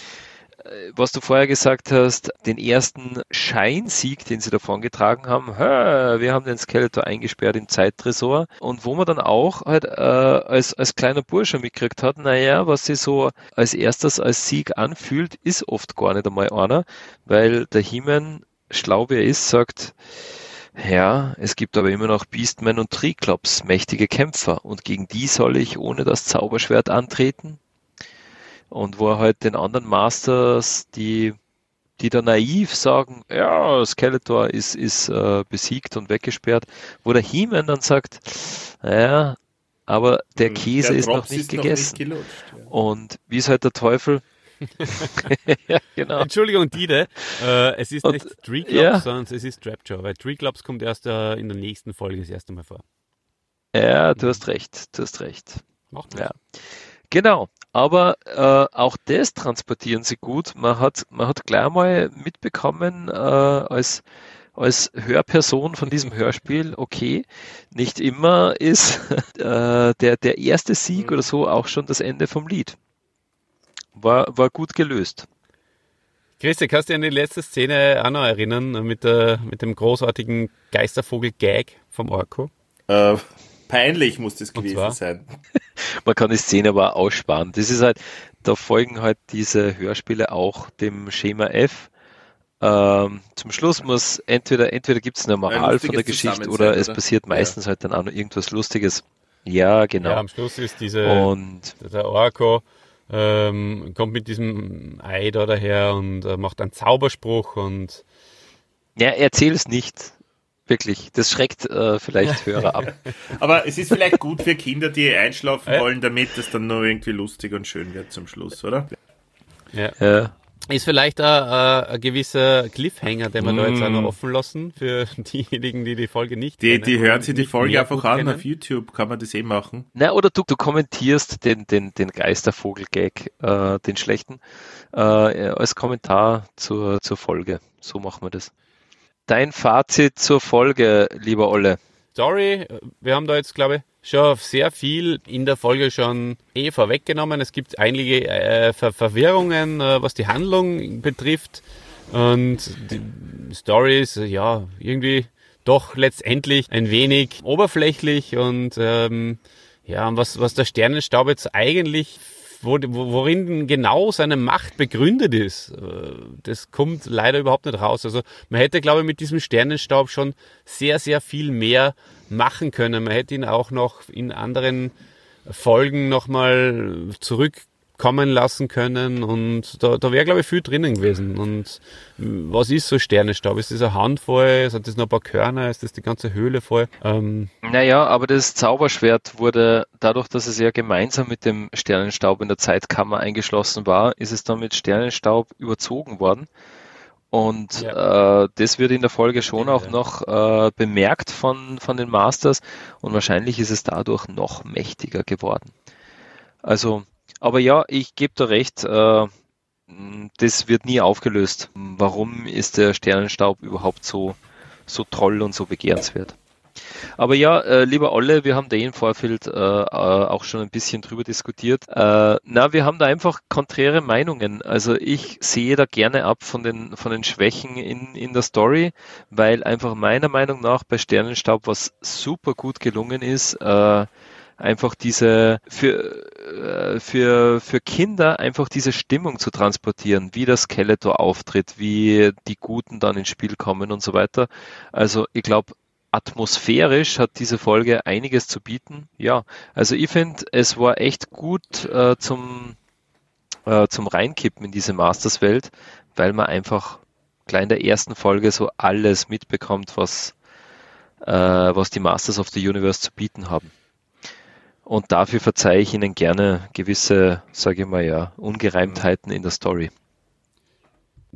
was du vorher gesagt hast, den ersten Scheinsieg, den sie davongetragen haben. Wir haben den Skeletor eingesperrt im Zeittresor. Und wo man dann auch halt äh, als, als kleiner Bursche mitgekriegt hat, naja, was sie so als erstes als Sieg anfühlt, ist oft gar nicht einmal einer, weil der He-Man, schlau wie er ist, sagt, ja, es gibt aber immer noch Beastmen und Triklops, mächtige Kämpfer, und gegen die soll ich ohne das Zauberschwert antreten? Und wo er halt den anderen Masters, die, die da naiv sagen, ja, Skeletor ist, ist äh, besiegt und weggesperrt, wo der He-Man dann sagt, ja, aber der Käse Der ist noch nicht ist gegessen. Noch nicht gelutscht, ja. Und wie ist halt der Teufel? *laughs* ja, genau. Entschuldigung, Dide, äh, es ist Und- nicht Treeclops, ja. sondern es ist Trapjaw, weil Treeclops kommt erst äh, in der nächsten Folge das erste Mal vor. Ja, du hast recht, du hast recht. Macht Ja. Genau, aber äh, auch das transportieren sie gut. Man hat, man hat gleich mal mitbekommen, äh, als, als Hörperson von diesem Hörspiel, okay, nicht immer ist *laughs* äh, der, der erste Sieg oder so auch schon das Ende vom Lied. War, war gut gelöst. Christi, kannst du dich an die letzte Szene auch noch erinnern, mit, der, mit dem großartigen Geistervogel-Gag vom Orko? Äh, peinlich muss das gewesen zwar? sein. *laughs* Man kann die Szene aber aussparen. Das ist halt, da folgen halt diese Hörspiele auch dem Schema F. Ähm, zum Schluss muss entweder, entweder gibt es eine Moral von der Geschichte oder es oder? passiert meistens halt dann auch noch irgendwas Lustiges. Ja, genau. Ja, am Schluss ist diese, Und der Orko ähm, kommt mit diesem Ei da daher und äh, macht einen Zauberspruch und ja, erzähl es nicht. Wirklich. Das schreckt äh, vielleicht *laughs* Hörer ab. Aber es ist vielleicht gut für Kinder, die einschlafen Ja. wollen, damit es dann nur irgendwie lustig und schön wird zum Schluss, oder? ja. Ja. Ist vielleicht ein, äh, ein gewisser Cliffhanger, den wir da jetzt auch Mm. noch offen lassen für *laughs* diejenigen, die die Folge nicht Die, kennen. die hören sich die Folge einfach an kennen. auf YouTube, kann man das eh machen. Na, oder du, du kommentierst den, den, den Geistervogel-Gag, äh, den schlechten, äh, als Kommentar zur, zur Folge. So machen wir das. Dein Fazit zur Folge, lieber Olle. Sorry, wir haben da jetzt, glaube ich, schon sehr viel in der Folge schon eh vorweggenommen. Es gibt einige äh, Ver Verwirrungen, äh, was die Handlung betrifft. Und die Story ist, äh, ja, irgendwie doch letztendlich ein wenig oberflächlich und ähm, ja, was, was der Sternenstaub jetzt eigentlich wo, worin genau seine Macht begründet ist, äh, das kommt leider überhaupt nicht raus. Also man hätte, glaube ich, mit diesem Sternenstaub schon sehr, sehr viel mehr machen können. Man hätte ihn auch noch in anderen Folgen nochmal zurück kommen lassen können und da, da wäre, glaube ich, viel drinnen gewesen. Und was ist so Sternenstaub? Ist das eine Handvoll? Sind das noch ein paar Körner? Ist das die ganze Höhle voll? Ähm naja, aber das Zauberschwert wurde dadurch, dass es ja gemeinsam mit dem Sternenstaub in der Zeitkammer eingeschlossen war, ist es dann mit Sternenstaub überzogen worden. Und ja. äh, das wird in der Folge schon auch noch äh, bemerkt von, von den Masters und wahrscheinlich ist es dadurch noch mächtiger geworden. Also aber ja, ich gebe da recht, äh, das wird nie aufgelöst. Warum ist der Sternenstaub überhaupt so, so toll und so begehrenswert? Aber ja, äh, lieber Olle, wir haben da im Vorfeld äh, äh, auch schon ein bisschen drüber diskutiert. Äh, na, wir haben da einfach konträre Meinungen. Also ich sehe da gerne ab von den, von den Schwächen in, in der Story, weil einfach meiner Meinung nach bei Sternenstaub was super gut gelungen ist, äh, einfach diese für für für Kinder einfach diese Stimmung zu transportieren, wie das Skeletor auftritt, wie die Guten dann ins Spiel kommen und so weiter. Also ich glaube, atmosphärisch hat diese Folge einiges zu bieten. Ja, also ich finde, es war echt gut äh, zum äh, zum Reinkippen in diese Masters-Welt, weil man einfach gleich in der ersten Folge so alles mitbekommt, was äh, was die Masters of the Universe zu bieten haben. Und dafür verzeihe ich Ihnen gerne gewisse, sage ich mal ja, Ungereimtheiten in der Story.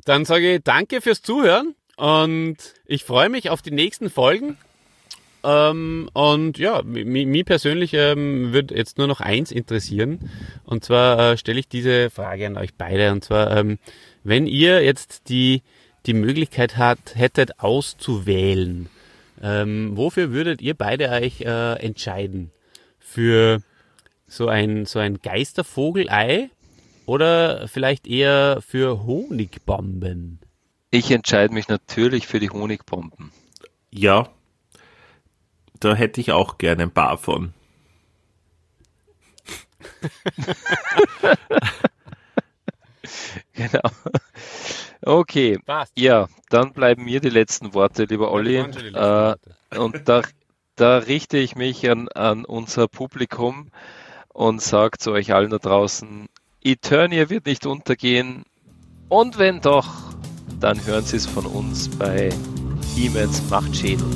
Dann sage ich danke fürs Zuhören und ich freue mich auf die nächsten Folgen. Ähm, und ja, mich persönlich ähm, würde jetzt nur noch eins interessieren. Und zwar äh, stelle ich diese Frage an euch beide. Und zwar, ähm, wenn ihr jetzt die, die Möglichkeit hat, hättet auszuwählen, ähm, wofür würdet ihr beide euch äh, entscheiden? Für so ein, so ein Geistervogelei oder vielleicht eher für Honigbomben? Ich entscheide mich natürlich für die Honigbomben. Ja, da hätte ich auch gerne ein paar von. *laughs* genau. Okay. Passt. Ja, dann bleiben mir die letzten Worte, lieber Olli. Äh, und da da richte ich mich an, an unser Publikum und sage zu euch allen da draußen, Eternia wird nicht untergehen und wenn doch, dann hören Sie es von uns bei Siemens Machtschädel.